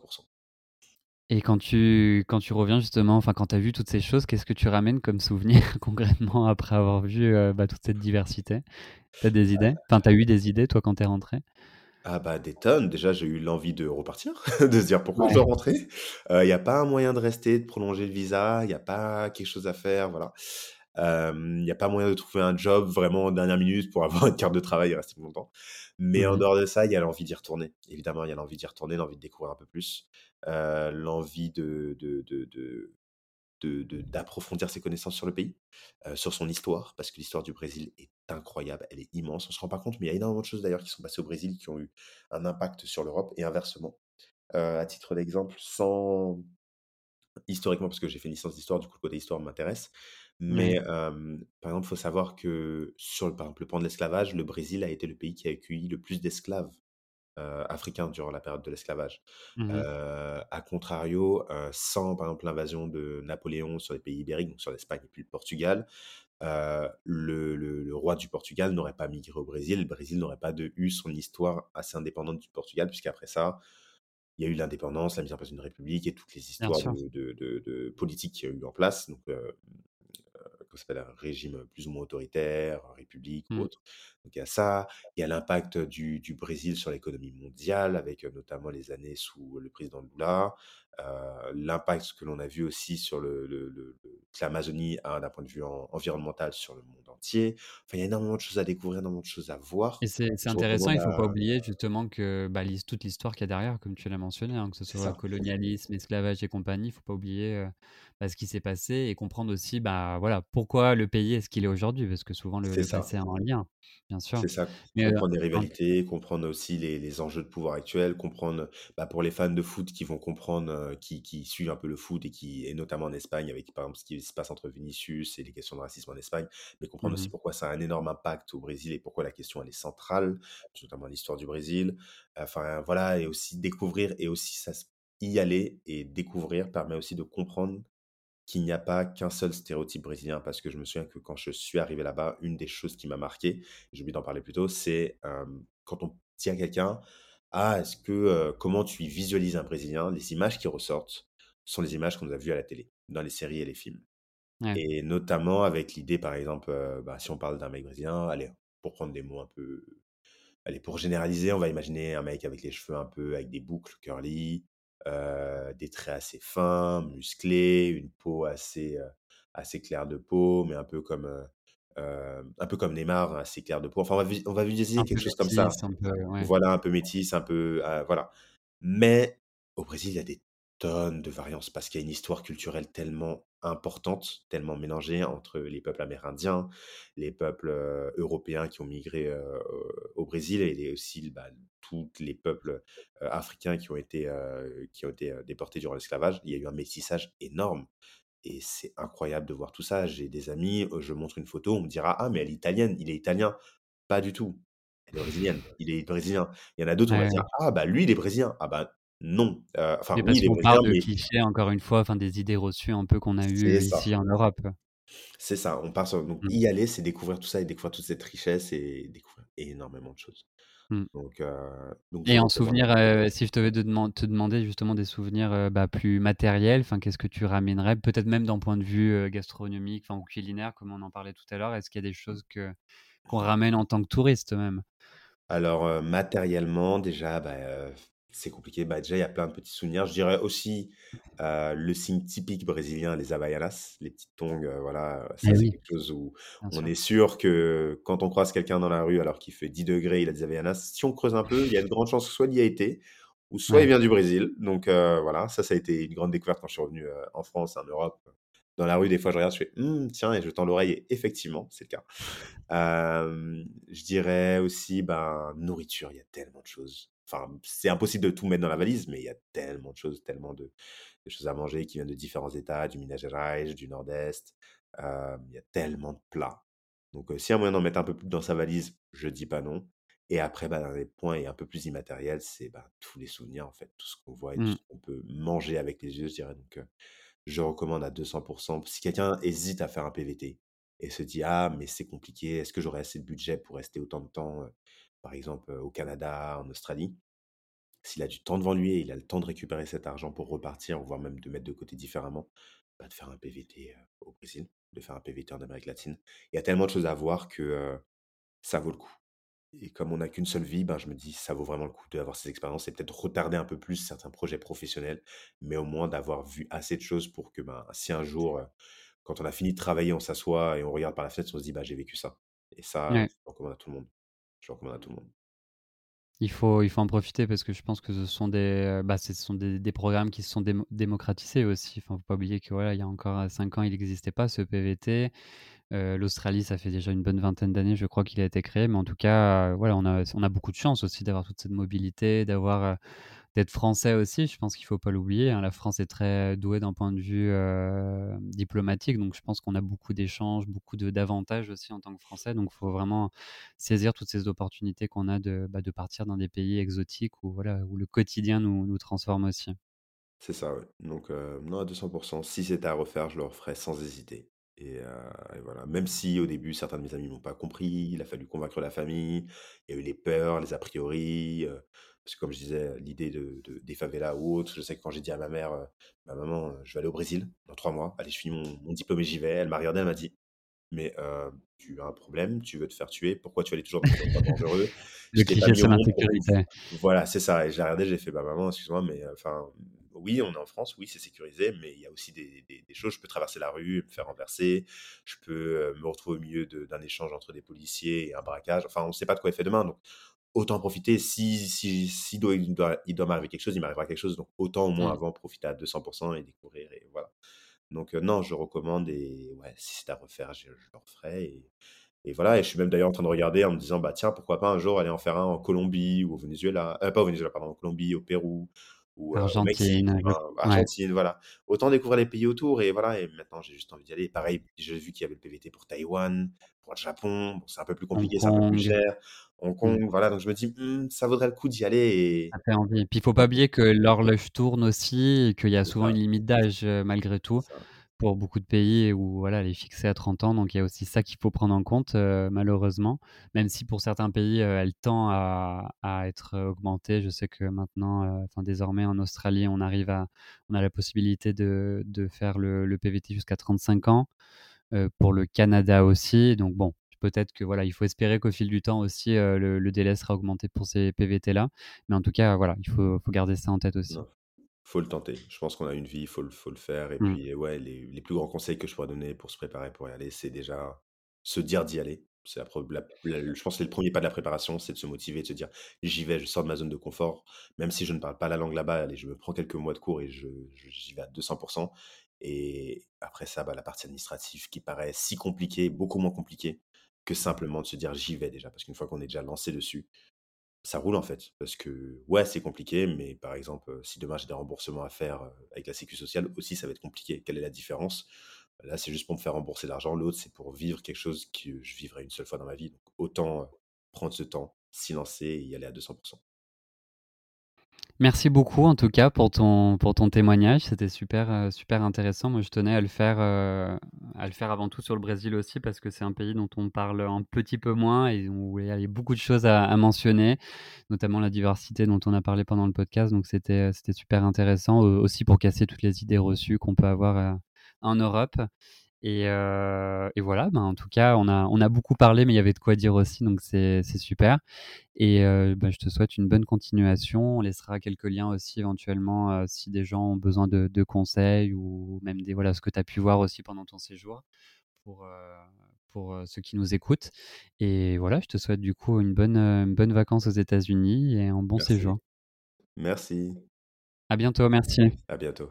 Et quand tu quand tu reviens justement, enfin quand tu as vu toutes ces choses, qu'est-ce que tu ramènes comme souvenir concrètement après avoir vu, heu, bah, toute cette diversité? Tu as des idées? Enfin, tu as eu des idées toi quand tu es rentré? Ah bah, des tonnes. Déjà, j'ai eu l'envie de repartir, de se dire: «Pourquoi je Ouais. dois rentrer?» heu, il y a pas un moyen de rester, de prolonger le visa, il y a pas quelque chose à faire, voilà. Il y a pas moyen de trouver un job vraiment en dernière minute pour avoir une carte de travail et rester plus longtemps. Mais Mmh en mh. dehors de ça, il y a l'envie d'y retourner. Évidemment, il y a l'envie d'y retourner, l'envie de découvrir un peu plus, l'envie de de de de d'approfondir ses connaissances sur le pays, heu, sur son histoire, parce que l'histoire du Brésil est incroyable, elle est immense. On se rend pas compte, mais il y a énormément de choses d'ailleurs qui sont passées au Brésil, qui ont eu un impact sur l'Europe et inversement. Heu, à titre d'exemple, sans historiquement, parce que j'ai fait une licence d'histoire, du coup le côté histoire m'intéresse, mais hem, par exemple, il faut savoir que sur le par exemple, le pan de l'esclavage, le Brésil a été le pays qui a accueilli le plus d'esclaves, heu, africains durant la période de l'esclavage. Mmh mh. Heu, à contrario, heu, sans par exemple l'invasion de Napoléon sur les pays ibériques, donc sur l'Espagne et puis le Portugal, le le le roi du Portugal n'aurait pas migré au Brésil. Le Brésil n'aurait pas de eu son histoire assez indépendante du Portugal, puisqu'après ça, il y a eu l'indépendance, la mise en place d'une république et toutes les histoires de de de de politique qu'il y a eu en place, donc s'appelle, un régime plus ou moins autoritaire, république ou Mmh. autre. Donc il y a ça, il y a l'impact du du Brésil sur l'économie mondiale avec, notamment les années sous le président Lula. Heu, l'impact que l'on a vu aussi sur le le le le que l'Amazonie a d'un point de vue en environnemental sur le monde entier. Enfin, il y a énormément de choses à découvrir, énormément de choses à voir. Et c'est intéressant, il faut pas oublier justement que, bah, toute l'histoire qu'il y a derrière, comme tu l'as mentionné, hein, que ce soit colonialisme, esclavage et compagnie, il faut pas oublier, bah, ce qui s'est passé et comprendre aussi, bah, voilà, pourquoi le pays est ce qu'il est aujourd'hui, parce que souvent le passé a un lien, bien sûr. C'est ça, Mais, comprendre les un rivalités, comprendre aussi les les enjeux de pouvoir actuels, comprendre, bah, pour les fans de foot qui vont comprendre, qui qui suivent un peu le foot et qui et notamment en Espagne avec, par exemple, ce qui se passe entre Vinicius et les questions de racisme en Espagne, mais comprendre mmh aussi pourquoi ça a un énorme impact au Brésil et pourquoi la question elle est centrale, notamment l'histoire du Brésil. Enfin voilà et aussi découvrir et aussi ça y aller et découvrir permet aussi de comprendre qu'il n'y a pas qu'un seul stéréotype brésilien. Parce que je me souviens que quand je suis arrivé là-bas, une des choses qui m'a marqué, j'ai oublié d'en parler plus tôt, c'est quand on à quelqu'un: «Ah, est-ce que, comment tu visualises un Brésilien?» les images qui ressortent sont les images qu'on a vues à la télé, dans les séries et les films. ouais, Et notamment avec l'idée, par exemple, bah, si on parle d'un mec brésilien, allez, pour prendre des mots un peu Allez, pour généraliser, on va imaginer un mec avec les cheveux un peu avec des boucles curly, heu, des traits assez fins, musclés, une peau assez, heu, assez claire de peau, mais un peu comme, heu, hem, un peu comme Neymar, assez clair de peau. Enfin, on va vi on va visualiser quelque chose comme ça. un peu ouais. Voilà, un peu métisse, un peu, voilà. Mais au Brésil, il y a des tonnes de variances parce qu'il y a une histoire culturelle tellement importante, tellement mélangée entre les peuples amérindiens, les peuples, européens qui ont migré, au Brésil et les aussi, bah, tous les peuples, africains qui ont été, qui ont été, déportés durant l'esclavage. Il y a eu un métissage énorme et c'est incroyable de voir tout ça. J'ai des amis, je montre une photo, on me dira: «Ah mais elle est italienne, il est italien». Pas du tout. Elle est brésilienne, il est brésilien. Il y en a d'autres, on va dire. «Ah bah lui, il est brésilien». Ah bah non, heu, enfin oui, brésilien, part de mais clichés encore une fois, enfin des idées reçues un peu qu'on a eues, ça, ici en Europe. c'est ça. On part sur donc Mmh, y aller, c'est découvrir tout ça et découvrir toute cette richesse et découvrir énormément de choses. mmh. Donc heu, donc je Et en souvenir, si je devais te deman te demander justement des souvenirs, bah, plus matériels, qu'est-ce que tu ramènerais? Peut-être même d'un point de vue, gastronomique, ou culinaire, comme on en parlait tout à l'heure. Est-ce qu'il y a des choses que qu'on ramène en tant que touriste même? Alors, matériellement déjà, bah, c'est compliqué. Bah, déjà, il y a plein de petits souvenirs. Je dirais aussi, heu, le signe typique brésilien, les havaianas, les petites tongs, heu, voilà, ça Eh c'est oui, quelque chose où bien on sûr. est sûr que quand on croise quelqu'un dans la rue alors qu'il fait 10 degrés, il a des havaianas, si on creuse un peu, il y a de grandes chances que soit il y a été ou soit il Ouais. vient du Brésil. Donc, heu, voilà, ça, ça a été une grande découverte quand je suis revenu, en France, en Europe. Dans la rue, des fois, je regarde, je fais: «Mmh, tiens» et je tends l'oreille et effectivement, c'est le cas. Je dirais aussi, ben, nourriture, il y a tellement de choses. Enfin, c'est impossible de tout mettre dans la valise, mais il y a tellement de choses, tellement de de choses à manger qui viennent de différents États, du Minas Gerais, du Nord-Est. Hem, il y a tellement de plats. Donc, heu, s'il y a moyen d'en mettre un peu plus dans sa valise, je dis pas non. Et après, bah, dans les points et un peu plus immatériels, c'est, bah, tous les souvenirs, en fait, tout ce qu'on voit et tout Mmh. ce qu'on peut manger avec les yeux, je dirais. Donc, heu, je recommande à 200 Si quelqu'un hésite à faire un PVT et se dit: «Ah, mais c'est compliqué, est-ce que j'aurai assez de budget pour rester autant de temps, heu, par exemple, au Canada, en Australie?» s'il a du temps devant lui et il a le temps de récupérer cet argent pour repartir, voire même de mettre de côté différemment, bah, de faire un PVT, au Brésil, de faire un PVT en Amérique latine. Il y a tellement de choses à voir que, ça vaut le coup. Et comme on n'a qu'une seule vie, ben, je me dis: «Ça vaut vraiment le coup d'avoir ces expériences» et peut-être retarder un peu plus certains projets professionnels, mais au moins d'avoir vu assez de choses pour que, ben, si un jour, quand on a fini de travailler, on s'assoit et on regarde par la fenêtre, on se dit: «Bah, j'ai vécu ça» et ça, Ouais. je le recommande à tout le monde. Je recommande tout le monde. Il faut il faut en profiter parce que je pense que ce sont des, bah, ce sont des des programmes qui se sont démo démocratisés aussi. Enfin, faut pas oublier que, voilà, il y a encore, heu, 5 ans, il n'existait pas ce PVT. Heu, l'Australie, ça fait déjà une bonne vingtaine d'années, je crois qu'il a été créé, mais en tout cas, voilà, on a on a beaucoup de chance aussi d'avoir toute cette mobilité, d'avoir, heu, d'être français aussi. Je pense qu'il faut pas l'oublier, hein. La France est très douée d'un point de vue, heu, diplomatique, donc je pense qu'on a beaucoup d'échanges, beaucoup d'avantages aussi en tant que Français, donc il faut vraiment saisir toutes ces opportunités qu'on a de, bah, de partir dans des pays exotiques où voilà, où le quotidien nous nous transforme aussi. C'est ça, ouais. Donc, heu, non, à 200 Si c'était à refaire, je le referais sans hésiter et voilà. Même si au début, certains de mes amis m'ont pas compris, il a fallu convaincre la famille, il y a eu les peurs, les a priori, parce que comme je disais, l'idée de de des favelas ou autres, je sais que quand j'ai dit à ma mère, heu: «Bah, maman, heu, je vais aller au Brésil dans 3 mois. Allez, je finis mon mon diplôme et j'y vais». Elle m'a regardé, elle m'a dit: mais tu as un problème, tu veux te faire tuer, pourquoi tu vas aller toujours dans un endroit dangereux? Le cliché sur l'insécurité. Voilà, c'est ça. Et j'ai regardé, j'ai fait, bah maman, excuse-moi, mais enfin, oui, on est en France, oui, c'est sécurisé, mais il y a aussi des, choses. Je peux traverser la rue, me faire renverser, je peux me retrouver au milieu d'un échange entre des policiers et un braquage. Enfin, on ne sait pas de quoi il fait demain, donc autant profiter. Si, si, si doit, il doit, il doit m'arriver quelque chose, il m'arrivera quelque chose, donc autant au moins mmh. avant profiter à 200% et découvrir, et voilà. Donc non, je recommande et ouais, si c'est à refaire, je, le referai. Et, et, voilà, et je suis même d'ailleurs en train de regarder en me disant, bah tiens, pourquoi pas un jour aller en faire un en Colombie ou au Venezuela, euh, pas au Venezuela, pardon, en Colombie, au Pérou ou euh, Mexique, Argentine, voilà. Autant découvrir les pays autour et voilà, et maintenant j'ai juste envie d'y aller. Pareil, j'ai vu qu'il y avait le PVT pour Taïwan, pour le Japon, bon, c'est un peu plus compliqué, c'est un peu plus cher. Hong mmh. Kong, voilà, donc je me dis, «Mmh, ça vaudrait le coup d'y aller. Et... Ça fait envie. Puis il faut pas oublier que l'horloge tourne aussi et qu'il y a souvent une limite d'âge malgré tout pour beaucoup de pays où voilà, elle est fixée à 30 ans. Donc il y a aussi ça qu'il faut prendre en compte, malheureusement. Même si pour certains pays, elle tend à, à, être augmentée. Je sais que maintenant, enfin désormais en Australie, on arrive à, on a la possibilité de, de faire le, le PVT jusqu'à 35 ans. Pour le Canada aussi. Donc bon, peut-être que voilà, il faut espérer qu'au fil du temps aussi, le, délai sera augmenté pour ces PVT-là. Mais en tout cas, voilà, il faut, faut garder ça en tête aussi. Il faut le tenter. Je pense qu'on a une vie, il faut, faut le faire. Et mmh. puis, ouais, les, les, plus grands conseils que je pourrais donner pour se préparer pour y aller, c'est déjà se dire d'y aller. C'est la, je pense que c'est le premier pas de la préparation, c'est de se motiver, de se dire j'y vais, je sors de ma zone de confort, même si je ne parle pas la langue là-bas, allez, je me prends quelques mois de cours et je, j'y vais à 200%. Et après ça, bah, la partie administrative qui paraît si compliquée, beaucoup moins compliquée, que simplement de se dire j'y vais déjà. Parce qu'une fois qu'on est déjà lancé dessus, ça roule en fait. Parce que ouais, c'est compliqué, mais par exemple, si demain j'ai des remboursements à faire avec la Sécu sociale, aussi ça va être compliqué. Quelle est la différence? Là, c'est juste pour me faire rembourser l'argent. L'autre, c'est pour vivre quelque chose que je vivrai une seule fois dans ma vie. Donc autant prendre ce temps, s'y lancer et y aller à 200%. Merci beaucoup en tout cas pour ton, pour ton témoignage. C'était super, euh, super intéressant. Moi, je tenais à le, faire, euh, à le faire avant tout sur le Brésil aussi parce que c'est un pays dont on parle un petit peu moins et où il y a beaucoup de choses à, mentionner, notamment la diversité dont on a parlé pendant le podcast. Donc, c'était, super intéressant aussi pour casser toutes les idées reçues qu'on peut avoir euh, en Europe. Et, et, voilà, ben, en tout cas, on a, on a beaucoup parlé, mais il y avait de quoi dire aussi, donc c'est super. Et ben, je te souhaite une bonne continuation. On laissera quelques liens aussi éventuellement si des gens ont besoin de, de, conseils ou même des, voilà, ce que tu as pu voir aussi pendant ton séjour pour, pour ceux qui nous écoutent. Et voilà, je te souhaite du coup une bonne, une bonne vacances aux États-Unis et un bon séjour. Merci. À bientôt, merci. À bientôt.